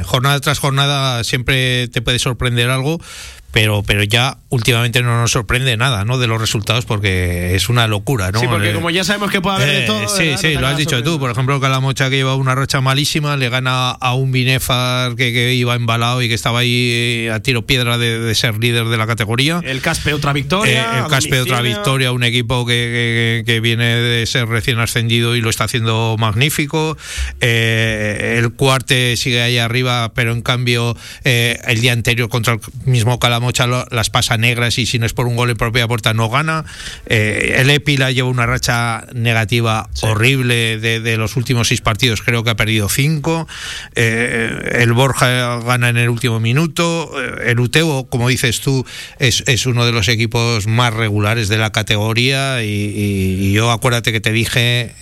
jornada tras jornada siempre te puede sorprender algo, pero, pero ya últimamente no nos sorprende nada, ¿no? De los resultados porque es una locura, ¿no? Sí, porque como ya sabemos que puede haber de eh, todo. Sí, sí, lo has dicho tú. Por ejemplo, Calamocha que lleva una racha malísima, le gana a un Binefar que, que iba embalado y que estaba ahí a tiro piedra de, ser líder de la categoría. El Caspe otra victoria. Eh, el Caspe otra victoria, un equipo que, que, viene de ser recién ascendido y lo está haciendo magnífico. Eh, el Cuarte sigue ahí arriba, pero en cambio el día anterior contra el mismo Calamocha las pasa negras y si no es por un gol en propia puerta no gana. Eh, el Epila lleva una racha negativa horrible de, los últimos seis partidos, creo que ha perdido cinco. Eh, el Borja gana en el último minuto. Eh, el Utebo, como dices tú, es, uno de los equipos más regulares de la categoría y, yo acuérdate que te dije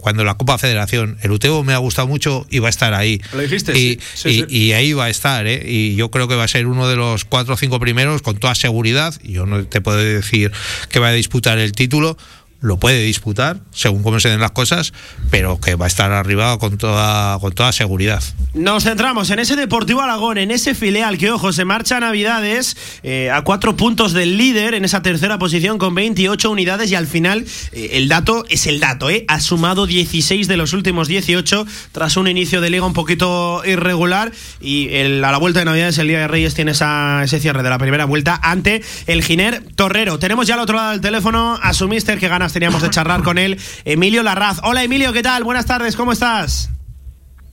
cuando la Copa Federación, el Utebo me ha gustado mucho y va a estar ahí. ¿Lo dijiste? Y, y ahí va a estar, y yo creo que va a ser uno de los cuatro o cinco primeros con toda seguridad. Yo no te puedo decir que va a disputar el título, lo puede disputar, según cómo se den las cosas, pero que va a estar arriba con toda, con toda seguridad. Nos centramos en ese Deportivo Aragón, en ese filial que, ojo, se marcha a Navidades eh, a cuatro puntos del líder en esa tercera posición con 28 unidades y al final eh, el dato es el dato, ¿eh? Ha sumado 16 de los últimos 18 tras un inicio de liga un poquito irregular y a la vuelta de Navidades el Día de Reyes tiene ese cierre de la primera vuelta ante el Giner Torrero. Tenemos ya al otro lado del teléfono a su mister que gana teníamos de charlar con él, Emilio Larraz. Hola Emilio, ¿qué tal? Buenas tardes, ¿cómo estás?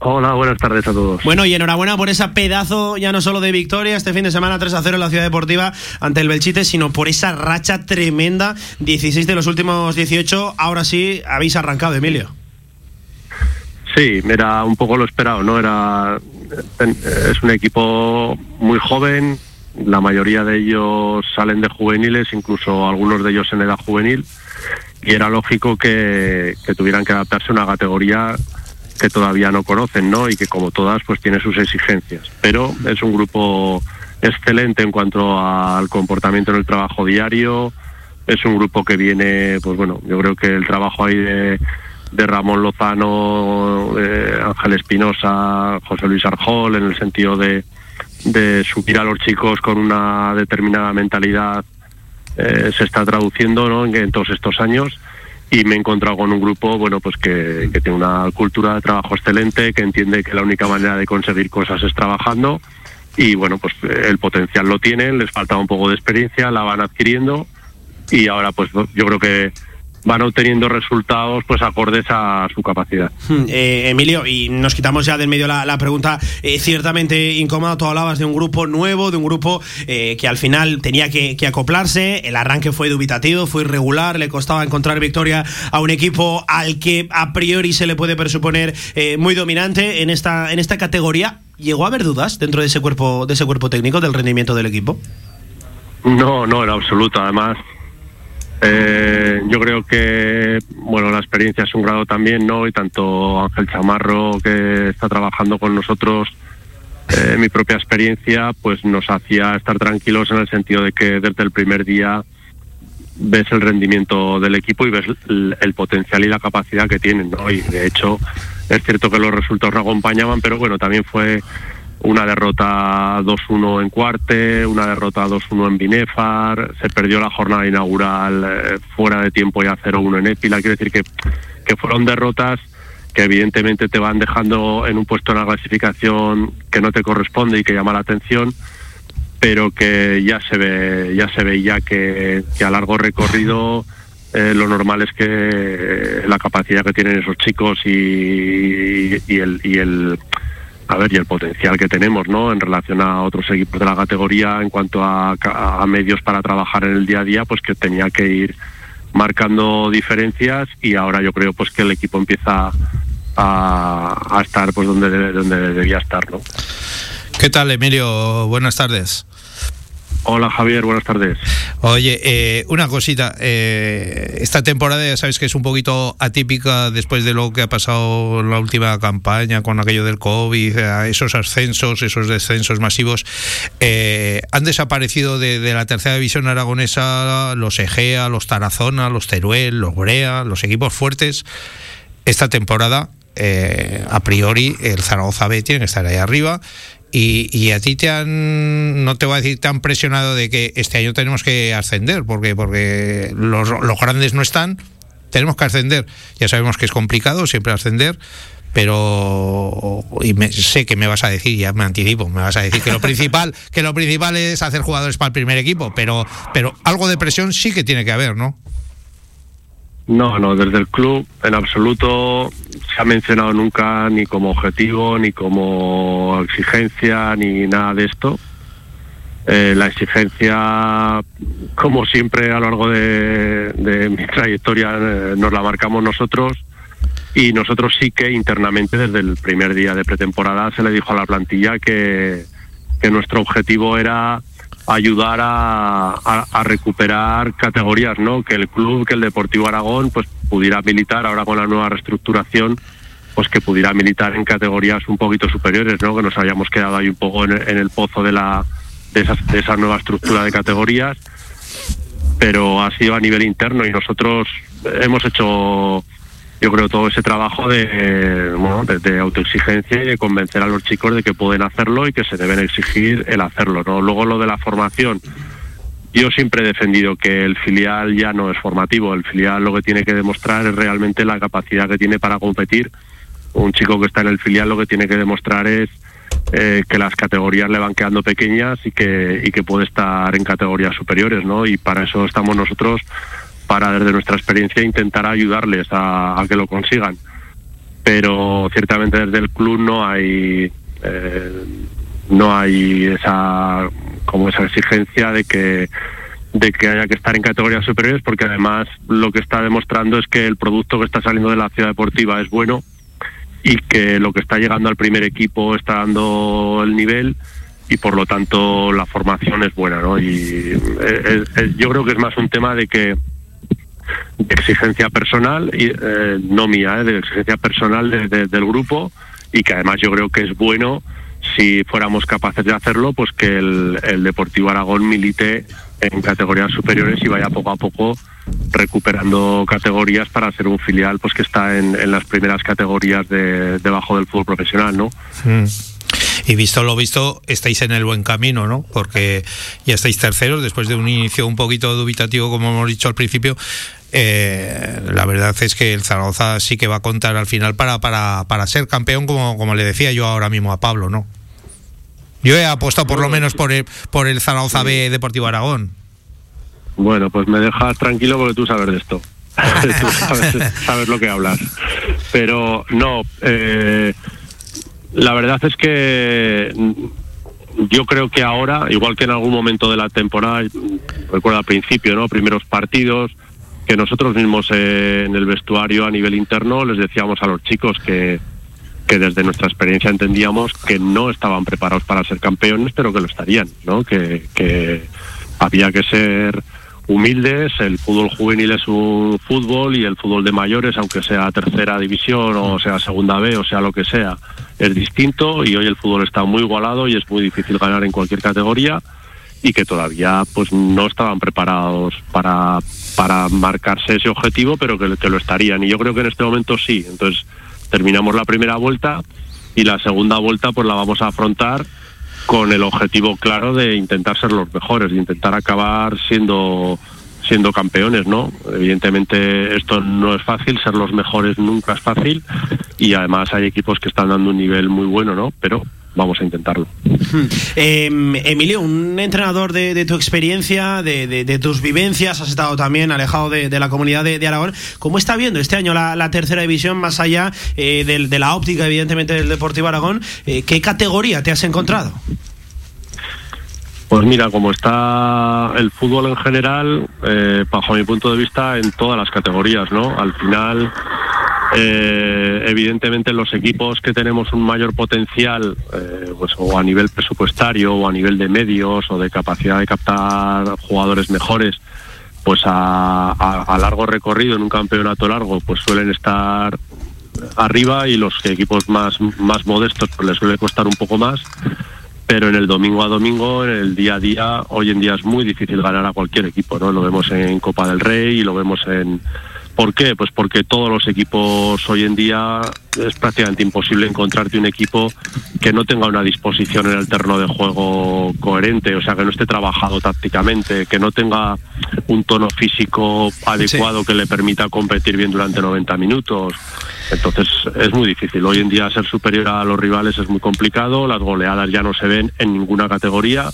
Hola, buenas tardes a todos. Bueno, y enhorabuena por esa pedazo, ya no solo de victoria este fin de semana 3 a 0 en la Ciudad Deportiva ante el Belchite, sino por esa racha tremenda, 16 de los últimos 18. Ahora sí, habéis arrancado, Emilio. Sí, era un poco lo esperado, ¿no? Era es un equipo muy joven, la mayoría de ellos salen de juveniles, incluso algunos de ellos en edad juvenil, y era lógico que, tuvieran que adaptarse a una categoría que todavía no conocen, ¿no? Y que como todas, pues tiene sus exigencias. Pero es un grupo excelente en cuanto al comportamiento en el trabajo diario. Es un grupo que viene, pues bueno, yo creo que el trabajo ahí de, de Ramón Lozano, de Ángel Espinosa, José Luis Arjol, en el sentido de, de subir a los chicos con una determinada mentalidad, eh, se está traduciendo ¿no? en, todos estos años. Y me he encontrado con un grupo bueno pues que, que tiene una cultura de trabajo excelente que entiende que la única manera de conseguir cosas es trabajando. Y bueno pues eh, el potencial lo tienen les falta un poco de experiencia la van adquiriendo. Y ahora pues yo creo que van obteniendo resultados pues acordes a su capacidad. Hmm, eh, Emilio, y nos quitamos ya del medio la, la pregunta eh, ciertamente incómoda. Tú hablabas de un grupo nuevo, de un grupo eh, que al final tenía que, que, acoplarse. El arranque fue dubitativo, fue irregular, le costaba encontrar victoria a un equipo al que a priori se le puede presuponer eh, muy dominante en esta, en esta categoría. ¿Llegó a haber dudas dentro de ese cuerpo, de ese cuerpo técnico del rendimiento del equipo? No, no, en absoluto. Además, eh, yo creo que bueno la experiencia es un grado también, ¿no? Y tanto Ángel Chamarro que está trabajando con nosotros, eh, mi propia experiencia, pues nos hacía estar tranquilos en el sentido de que desde el primer día ves el rendimiento del equipo y ves el, el potencial y la capacidad que tienen, ¿no? Y de hecho es cierto que los resultados no acompañaban, pero bueno también fue una derrota 2-1 en Cuarte, una derrota 2-1 en Binefar, se perdió la jornada inaugural eh, fuera de tiempo ya 0-1 en Épila, quiere decir que, que fueron derrotas que evidentemente te van dejando en un puesto en la clasificación que no te corresponde y que llama la atención, pero que ya se ve, ya se veía que, que a largo recorrido eh, lo normal es que la capacidad que tienen esos chicos y, y el, y el a ver, y el potencial que tenemos, ¿no? En relación a otros equipos de la categoría en cuanto a, a, medios para trabajar en el día a día, pues que tenía que ir marcando diferencias y ahora yo creo pues que el equipo empieza a, a estar pues donde, donde debía estar, ¿no? ¿Qué tal, Emilio? Buenas tardes. Hola Javier, buenas tardes. Oye, eh, una cosita, eh, esta temporada ya sabes que es un poquito atípica después de lo que ha pasado en la última campaña con aquello del COVID, eh, esos ascensos, esos descensos masivos. Eh, han desaparecido de, de, la tercera división aragonesa los Egea, los Tarazona, los Teruel, los Brea, los equipos fuertes. Esta temporada, eh, a priori, el Zaragoza B tiene que estar ahí arriba y, y, a ti te han, no te voy a decir, te han presionado de que este año tenemos que ascender, porque, porque los, los grandes no están, tenemos que ascender. Ya sabemos que es complicado siempre ascender, pero y me, sé que me vas a decir, ya me anticipo, me vas a decir que lo principal, que lo principal es hacer jugadores para el primer equipo, pero, pero algo de presión sí que tiene que haber, ¿no? No, no, desde el club en absoluto se ha mencionado nunca ni como objetivo, ni como exigencia, ni nada de esto. Eh, la exigencia, como siempre a lo largo de, mi trayectoria, eh, nos la marcamos nosotros y nosotros sí que internamente desde el primer día de pretemporada se le dijo a la plantilla que, que nuestro objetivo era ayudar a, a, a, recuperar categorías, ¿no? Que el club, que el Deportivo Aragón, pues pudiera militar ahora con la nueva reestructuración, pues que pudiera militar en categorías un poquito superiores, ¿no? Que nos habíamos quedado ahí un poco en, el pozo de la de, esas, de esa nueva estructura de categorías, pero ha sido a nivel interno y nosotros hemos hecho yo creo todo ese trabajo de, bueno, de, autoexigencia y de convencer a los chicos de que pueden hacerlo y que se deben exigir el hacerlo no luego lo de la formación yo siempre he defendido que el filial ya no es formativo el filial lo que tiene que demostrar es realmente la capacidad que tiene para competir. Un chico que está en el filial lo que tiene que demostrar es eh, que las categorías le van quedando pequeñas y que y que puede estar en categorías superiores no y para eso estamos nosotros para desde nuestra experiencia intentar ayudarles a, que lo consigan. Pero ciertamente desde el club no hay eh, no hay esa como esa exigencia de que de que haya que estar en categorías superiores porque además lo que está demostrando es que el producto que está saliendo de la ciudad deportiva es bueno y que lo que está llegando al primer equipo está dando el nivel y por lo tanto la formación es buena, ¿no? Y eh, eh, yo creo que es más un tema de que de exigencia personal y eh, no mía, de exigencia personal del grupo y que además yo creo que es bueno si fuéramos capaces de hacerlo, pues que el, Deportivo Aragón milite en categorías superiores y vaya poco a poco recuperando categorías para ser un filial pues que está en, en las primeras categorías de, debajo del fútbol profesional, ¿no? Mm. Y visto lo visto, estáis en el buen camino, ¿no? Porque ya estáis terceros después de un inicio un poquito dubitativo, como hemos dicho al principio. Eh, la verdad es que el Zaragoza sí que va a contar al final para, para, para ser campeón, como, como le decía yo ahora mismo a Pablo, ¿no? Yo he apostado por lo menos por el, por el Zaragoza B Deportivo Aragón. Bueno, pues me dejas tranquilo porque tú sabes de esto. tú sabes, sabes, lo que hablas. Pero no, eh, la verdad es que yo creo que ahora, igual que en algún momento de la temporada, recuerdo al principio, ¿no? Primeros partidos, que nosotros mismos eh, en el vestuario a nivel interno les decíamos a los chicos que, que desde nuestra experiencia entendíamos que no estaban preparados para ser campeones, pero que lo estarían, ¿no? Que había que ser humildes, el fútbol juvenil es un fútbol y el fútbol de mayores, aunque sea tercera división o sea segunda B o sea lo que sea, es distinto y hoy el fútbol está muy igualado y es muy difícil ganar en cualquier categoría y que todavía pues no estaban preparados para, para marcarse ese objetivo, pero que, que lo estarían. Y yo creo que en este momento sí. Entonces, terminamos la primera vuelta y la segunda vuelta pues la vamos a afrontar con el objetivo claro de intentar ser los mejores, de intentar acabar siendo siendo campeones, ¿no? Evidentemente esto no es fácil, ser los mejores nunca es fácil y además hay equipos que están dando un nivel muy bueno, ¿no? Pero vamos a intentarlo. Eh, Emilio, un entrenador de, de tu experiencia, de, tus vivencias, has estado también alejado de, la comunidad de, Aragón. ¿Cómo está viendo este año la, la tercera división, más allá eh, de, la óptica, evidentemente, del Deportivo Aragón? Eh, ¿Qué categoría te has encontrado? Pues mira, como está el fútbol en general, eh, bajo mi punto de vista, en todas las categorías, ¿no? Al final, eh, evidentemente los equipos que tenemos un mayor potencial, eh, pues o a nivel presupuestario o a nivel de medios o de capacidad de captar jugadores mejores, pues a, a, largo recorrido en un campeonato largo, pues suelen estar arriba y los equipos más, más modestos pues les suele costar un poco más pero en el domingo a domingo, en el día a día, hoy en día es muy difícil ganar a cualquier equipo, ¿no? Lo vemos en Copa del Rey y lo vemos en... ¿Por qué? Pues porque todos los equipos hoy en día es prácticamente imposible encontrarte un equipo que no tenga una disposición en el terreno de juego coherente, o sea, que no esté trabajado tácticamente, que no tenga un tono físico adecuado sí. que le permita competir bien durante 90 minutos. Entonces es muy difícil. Hoy en día ser superior a los rivales es muy complicado, las goleadas ya no se ven en ninguna categoría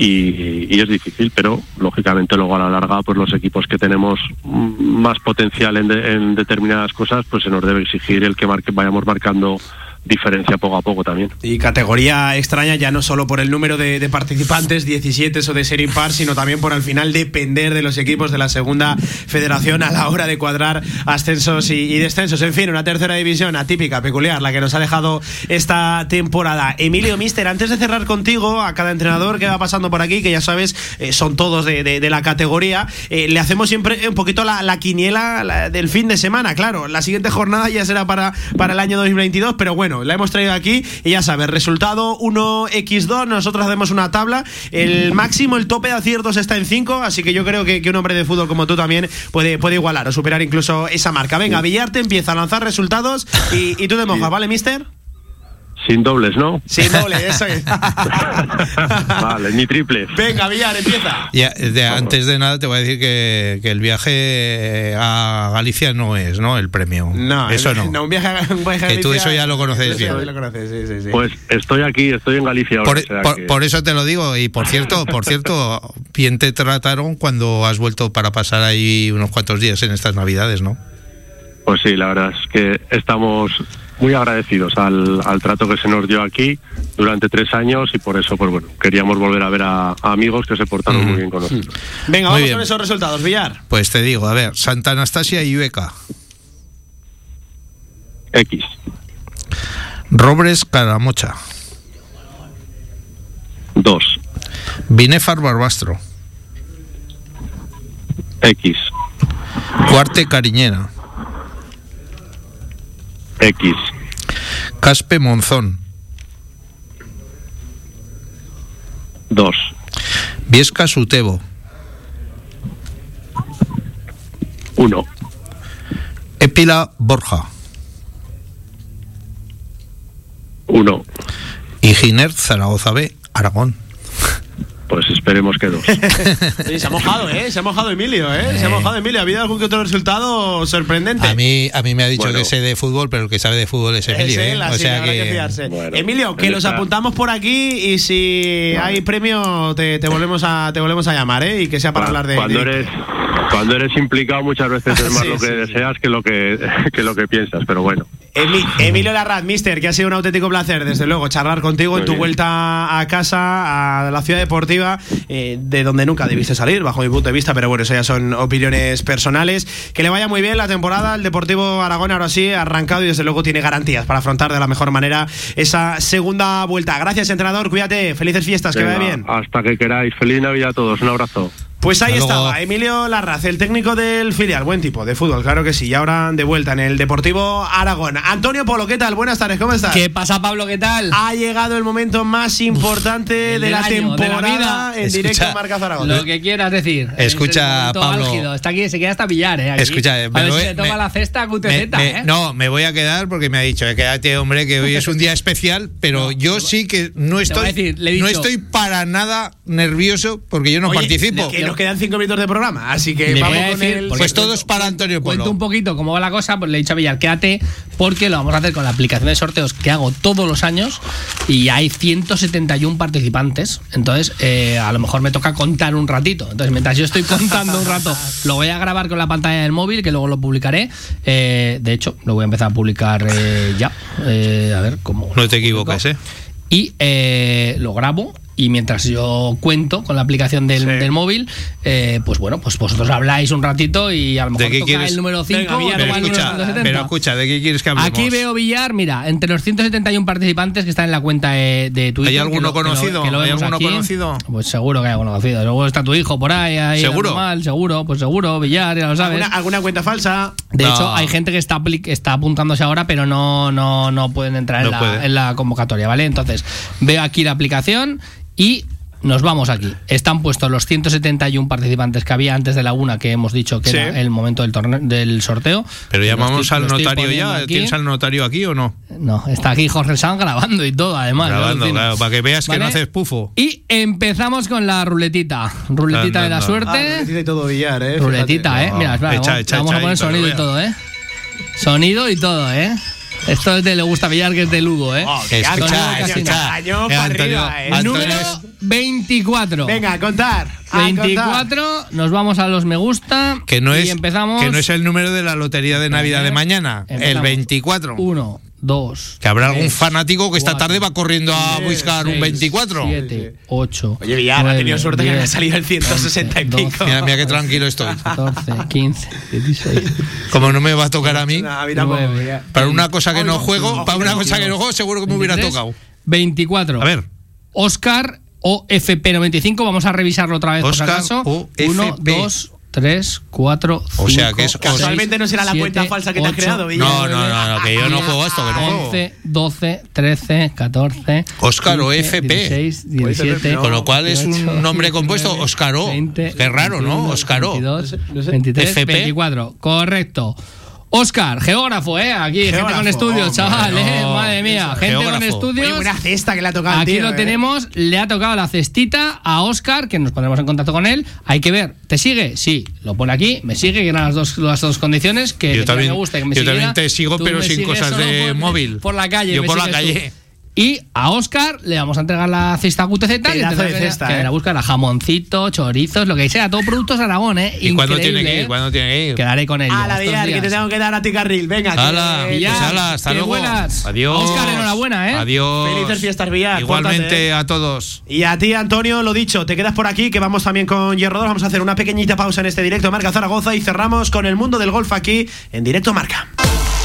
y, y, es difícil, pero lógicamente luego a la larga pues los equipos que tenemos más potencial en, de, en determinadas cosas pues se nos debe exigir el que marque, vayamos marcando diferencia poco a poco también. Y categoría extraña ya no solo por el número de, participantes, 17 o de ser impar, sino también por al final depender de los equipos de la segunda federación a la hora de cuadrar ascensos y, descensos. En fin, una tercera división atípica, peculiar, la que nos ha dejado esta temporada. Emilio Mister, antes de cerrar contigo, a cada entrenador que va pasando por aquí, que ya sabes, eh, son todos de, de, la categoría, eh, le hacemos siempre un poquito la, la quiniela la, del fin de semana, claro. La siguiente jornada ya será para, para el año 2022, pero bueno, la hemos traído aquí y ya sabes, resultado 1x2, nosotros hacemos una tabla, el máximo, el tope de aciertos está en 5, así que yo creo que, que, un hombre de fútbol como tú también puede, puede igualar o superar incluso esa marca. Venga, Villarte empieza a lanzar resultados y, y tú te mojas, ¿vale, mister? Sin dobles, ¿no? Sin dobles, eso es. vale, ni triples. Venga, Villar, empieza. Ya, de, antes de nada te voy a decir que, que, el viaje a Galicia no es, ¿no? El premio. No, eso no. no un, viaje, un viaje a Galicia. Que tú eso ya lo conoces bien. Lo conoces, sí, sí, sí. Pues estoy aquí, estoy en Galicia ahora. Por, o sea por, que... por, eso te lo digo. Y por cierto, por cierto, bien te trataron cuando has vuelto para pasar ahí unos cuantos días en estas navidades, ¿no? Pues sí, la verdad es que estamos muy agradecidos al, al, trato que se nos dio aquí durante tres años y por eso, pues bueno, queríamos volver a ver a, a amigos que se portaron mm. muy bien con nosotros. Venga, muy vamos bien. con esos resultados, Villar. Pues te digo, a ver, Santa Anastasia y Ueca. X. Robres Caramocha. 2. Binefar Barbastro. X. Cuarte Cariñena. X. Caspe Monzón. 2. Viesca Sutebo. 1. Épila Borja. 1. Y Giner Zaragoza B, Aragón. Esperemos que dos. Oye, se ha mojado, ¿eh? Se ha mojado Emilio, ¿eh? Se ha mojado Emilio. ¿Ha habido algún que otro resultado sorprendente? A mí, a mí me ha dicho Bueno. que sé de fútbol, pero el que sabe de fútbol es Emilio. Es ¿eh? él, O así sea habrá que, que. fiarse. Bueno, Emilio, que los está. apuntamos por aquí y si hay premio te, te volvemos a te volvemos a llamar, ¿eh? Y que sea para hablar de. cuando de- eres cuando eres implicado muchas veces es más Sí, lo que sí, sí. deseas que lo que que lo que piensas, pero bueno. Emi- Emilio Larraz, mister, que ha sido un auténtico placer, desde luego, charlar contigo Muy en tu bien. vuelta a casa, a la ciudad deportiva, eh, de donde nunca debiste salir, bajo mi punto de vista, pero bueno, eso ya son opiniones personales. Que le vaya muy bien la temporada, el Deportivo Aragón ahora sí ha arrancado y desde luego tiene garantías para afrontar de la mejor manera esa segunda vuelta. Gracias, entrenador, cuídate, felices fiestas, que vaya bien. Hasta que queráis. Feliz Navidad a todos. Un abrazo. Pues ahí Hasta luego. estaba, Emilio Larraz, el técnico del filial, buen tipo de fútbol, claro que sí, y ahora de vuelta en el Deportivo Aragón. Antonio Polo, ¿qué tal? Buenas tardes, ¿cómo estás? ¿Qué pasa, Pablo? ¿Qué tal? Ha llegado el momento más importante de la año, de la temporada vida. en Escucha, directo en Marca Zaragoza. Lo que quieras decir. Escucha, Es Pablo. álgido. Está aquí, se queda hasta pillar, ¿eh? Aquí. Escucha, a me ver voy- si le toma me- la cesta a QTZ, Me- me- ¿eh? No, me voy a quedar porque me ha dicho, "Eh, quédate, hombre, que hoy es un día especial, pero yo sí que no a estoy, decir, no estoy para nada nervioso porque yo no Oye, participo. Que nos quedan cinco minutos de programa, así que Le vamos a con decir, el. porque Pues todo es para Antonio Cuento Polo. un poquito cómo va la cosa, pues le he dicho a Villar, quédate, porque lo vamos a hacer con la aplicación de sorteos que hago todos los años y hay 171 participantes. Entonces, eh, a lo mejor me toca contar un ratito. Entonces, mientras yo estoy contando un rato, lo voy a grabar con la pantalla del móvil, que luego lo publicaré. Eh, de hecho, lo voy a empezar a publicar eh, ya. A ver cómo. No te equivoques, ¿eh? y lo grabo y mientras yo cuento con la aplicación del, del móvil, eh, pues bueno, pues vosotros habláis un ratito y a lo mejor ¿De qué toca quieres? el número 5 Venga, Villar, Pero escucha, pero escucha, ¿de qué quieres que hablemos? Aquí veo Villar, mira, entre los 171 participantes que están en la cuenta de, de Twitter. ¿Hay alguno lo- que lo- conocido? que lo ¿Hay alguno aquí. conocido? Pues seguro que hay alguno conocido. Luego está tu hijo por ahí, ahí ¿Seguro? dando mal, seguro, pues seguro, Villar, ya lo sabes. ¿Alguna, alguna cuenta falsa? De No. hecho, hay gente que está, está apuntándose ahora, pero no, no, no pueden entrar la, en la convocatoria, ¿vale? Entonces, veo aquí la aplicación y nos vamos aquí. Están puestos los 171 participantes que había antes de la una que hemos dicho que Sí. era el momento del, torneo, del sorteo. Pero llamamos al notario ya. aquí. ¿Tienes al notario aquí o no? No, está aquí Jorge Sanz grabando y todo, además. Grabando, claro, para que veas que no haces pufo. Y empezamos con la ruletita. Ruletita de la suerte. Ah, ruletita y todo billar, eh. Ruletita, fíjate. ¿eh? No, Mira, espera, echa, vamos, echa, vamos echa a poner sonido y todo, ¿eh? Sonido y todo, ¿eh? Esto es de le gusta pillar que es de Lugo, ¿eh? Oh, Escucha, año, escucha. año Eh, para Antonio, arriba, eh. Antonio Número es- 24. Venga, a contar. a contar. 24, nos vamos a los me gusta Que no, y es, empezamos. que no es el número de la lotería de Navidad de mañana, el Empezamos. 24. 1, 2. Que habrá algún fanático que esta tarde va corriendo a Sí, buscar un 24. 7, 8. Oye, Villar, ha tenido suerte que le ha salido el 160 y pico. Mira, mira qué tranquilo estoy. 14, 15, 16. Como no me va a tocar a mí, No, a mí tampoco, Nueve. Villar. para una cosa que no Oigo, juego, oigo, para una cosa que no juego, seguro que me hubiera 23, tocado. 24. A ver. Oscar o FP95. Vamos a revisarlo otra vez Oscar por si acaso. o 1, FP. 2, 3, 4, 5. O sea, que es- Casualmente no será la cuenta falsa que te has creado. No, no, no, no, que yo no juego esto, que no juego. 11, 12, 13, 14. Óscar o 15, FP. 16, 17. Con lo cual es un 18, nombre compuesto, 19, Óscaro. 20, Qué raro, ¿no? 21, Óscaro. 22, No sé. 23, FP. 24. Correcto. Oscar, geógrafo, ¿eh? Aquí, gente con estudios, hombre, chaval, ¿eh? no. Madre mía, gente con estudios. Oye, buena cesta que le ha tocado Aquí tío, lo eh. tenemos, le ha tocado la cestita a Oscar, que nos pondremos en contacto con él. Hay que ver, ¿te sigue? Sí, lo pone aquí, me sigue, que eran las dos, las dos condiciones. Que Yo también- me gusta, que me yo siguiera. también te sigo, Tú pero sin cosas de por- móvil. Por la calle. Yo me por la tú. Y a Oscar le vamos a entregar la cesta QTZ. Pedazo de cesta, que eh. la busca jamoncito, chorizos, lo que sea, todo productos Aragón, ¿eh? ¿Y cuándo tiene que ir? ¿eh? ¿Cuándo tiene que ir? Quedaré con él. A la Villar, que te tengo que dar a ti carril. Venga, que- Hala, que- pues hala, hasta luego. buenas. Adiós. Oscar, enhorabuena, ¿eh? Adiós. Felices fiestas, Villar. Igualmente ¿eh? a todos. Y a ti, Antonio, lo dicho, te quedas por aquí, que vamos también con Hierro 2. Vamos a hacer una pequeñita pausa en este directo Marca Zaragoza y cerramos con el mundo del golf aquí en directo Marca.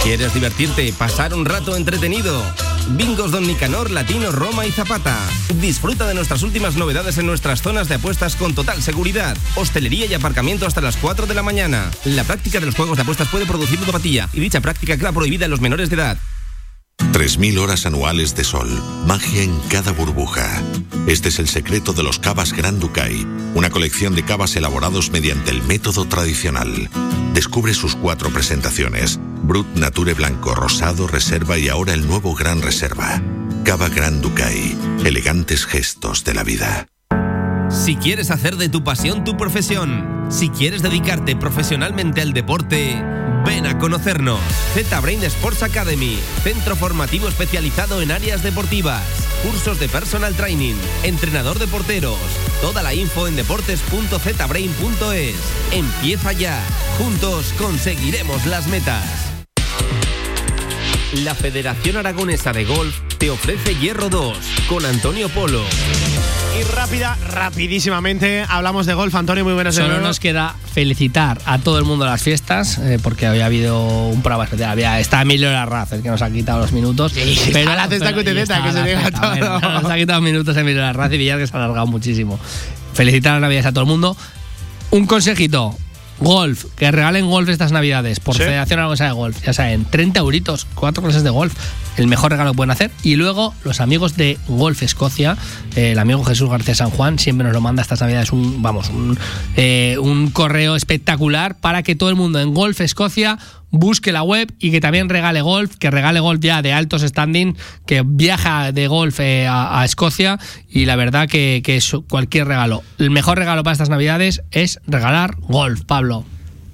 ¿Quieres divertirte, pasar un rato entretenido? Bingos Don Nicanor, Latino, Roma y Zapata. Disfruta de nuestras últimas novedades en nuestras zonas de apuestas con total seguridad. Hostelería y aparcamiento hasta las 4 de la mañana. La práctica de los juegos de apuestas puede producir ludopatía y dicha práctica queda prohibida en los menores de edad. 3.000 horas anuales de sol, magia en cada burbuja. Este es el secreto de los cavas Grand Ducay, una colección de cavas elaborados mediante el método tradicional. Descubre sus cuatro presentaciones: Brut, Nature Blanco, Rosado, Reserva y ahora el nuevo Gran Reserva. Cava Grand Ducay, elegantes gestos de la vida. Si quieres hacer de tu pasión tu profesión, si quieres dedicarte profesionalmente al deporte, ven a conocernos. Z-Brain Sports Academy, centro formativo especializado en áreas deportivas, cursos de personal training, entrenador de porteros. Toda la info en deportes.zbrain.es. Empieza ya. Juntos conseguiremos las metas. La Federación Aragonesa de Golf te ofrece Hierro 2 con Antonio Polo. Y rápida, rapidísimamente, hablamos de golf. Antonio, muy buenas Solo nos queda felicitar a todo el mundo de las fiestas, eh, porque había habido un programa especial. Había, está Emilio Larraz, el que nos ha quitado los minutos. está la cesta y cuteceta, está que se la diga cesta, todo. bueno, nos ha quitado minutos Emilio Larraz y Villar, que se ha alargado muchísimo. Felicitar las navidades a todo el mundo. Un consejito. Golf, que regalen golf estas navidades por Sí. Federación Aragonesa de Golf. Ya saben, 30 euritos, cuatro clases de golf. El mejor regalo que pueden hacer. Y luego, los amigos de Golf Escocia, eh, el amigo Jesús García San Juan, siempre nos lo manda estas navidades un, vamos, un, eh, un correo espectacular para que todo el mundo en Golf Escocia busque la web y que también regale golf, que regale golf ya de altos standing, que viaja de golf eh, a, a Escocia y la verdad que, que es cualquier regalo. El mejor regalo para estas navidades es regalar golf, Pablo.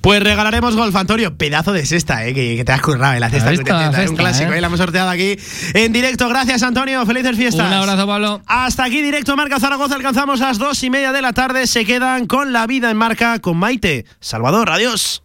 Pues regalaremos golf, Antonio. Pedazo de cesta, eh, que, que te has currado en la cesta. ¿Has visto la cuteceta, eh, un cesta, clásico, eh? eh, la hemos sorteado aquí en directo. Gracias, Antonio. Felices fiestas. Un abrazo, Pablo. Hasta aquí, directo Marca Zaragoza. Alcanzamos las dos y media de la tarde. Se quedan con la vida en marca con Maite. Salvador, adiós.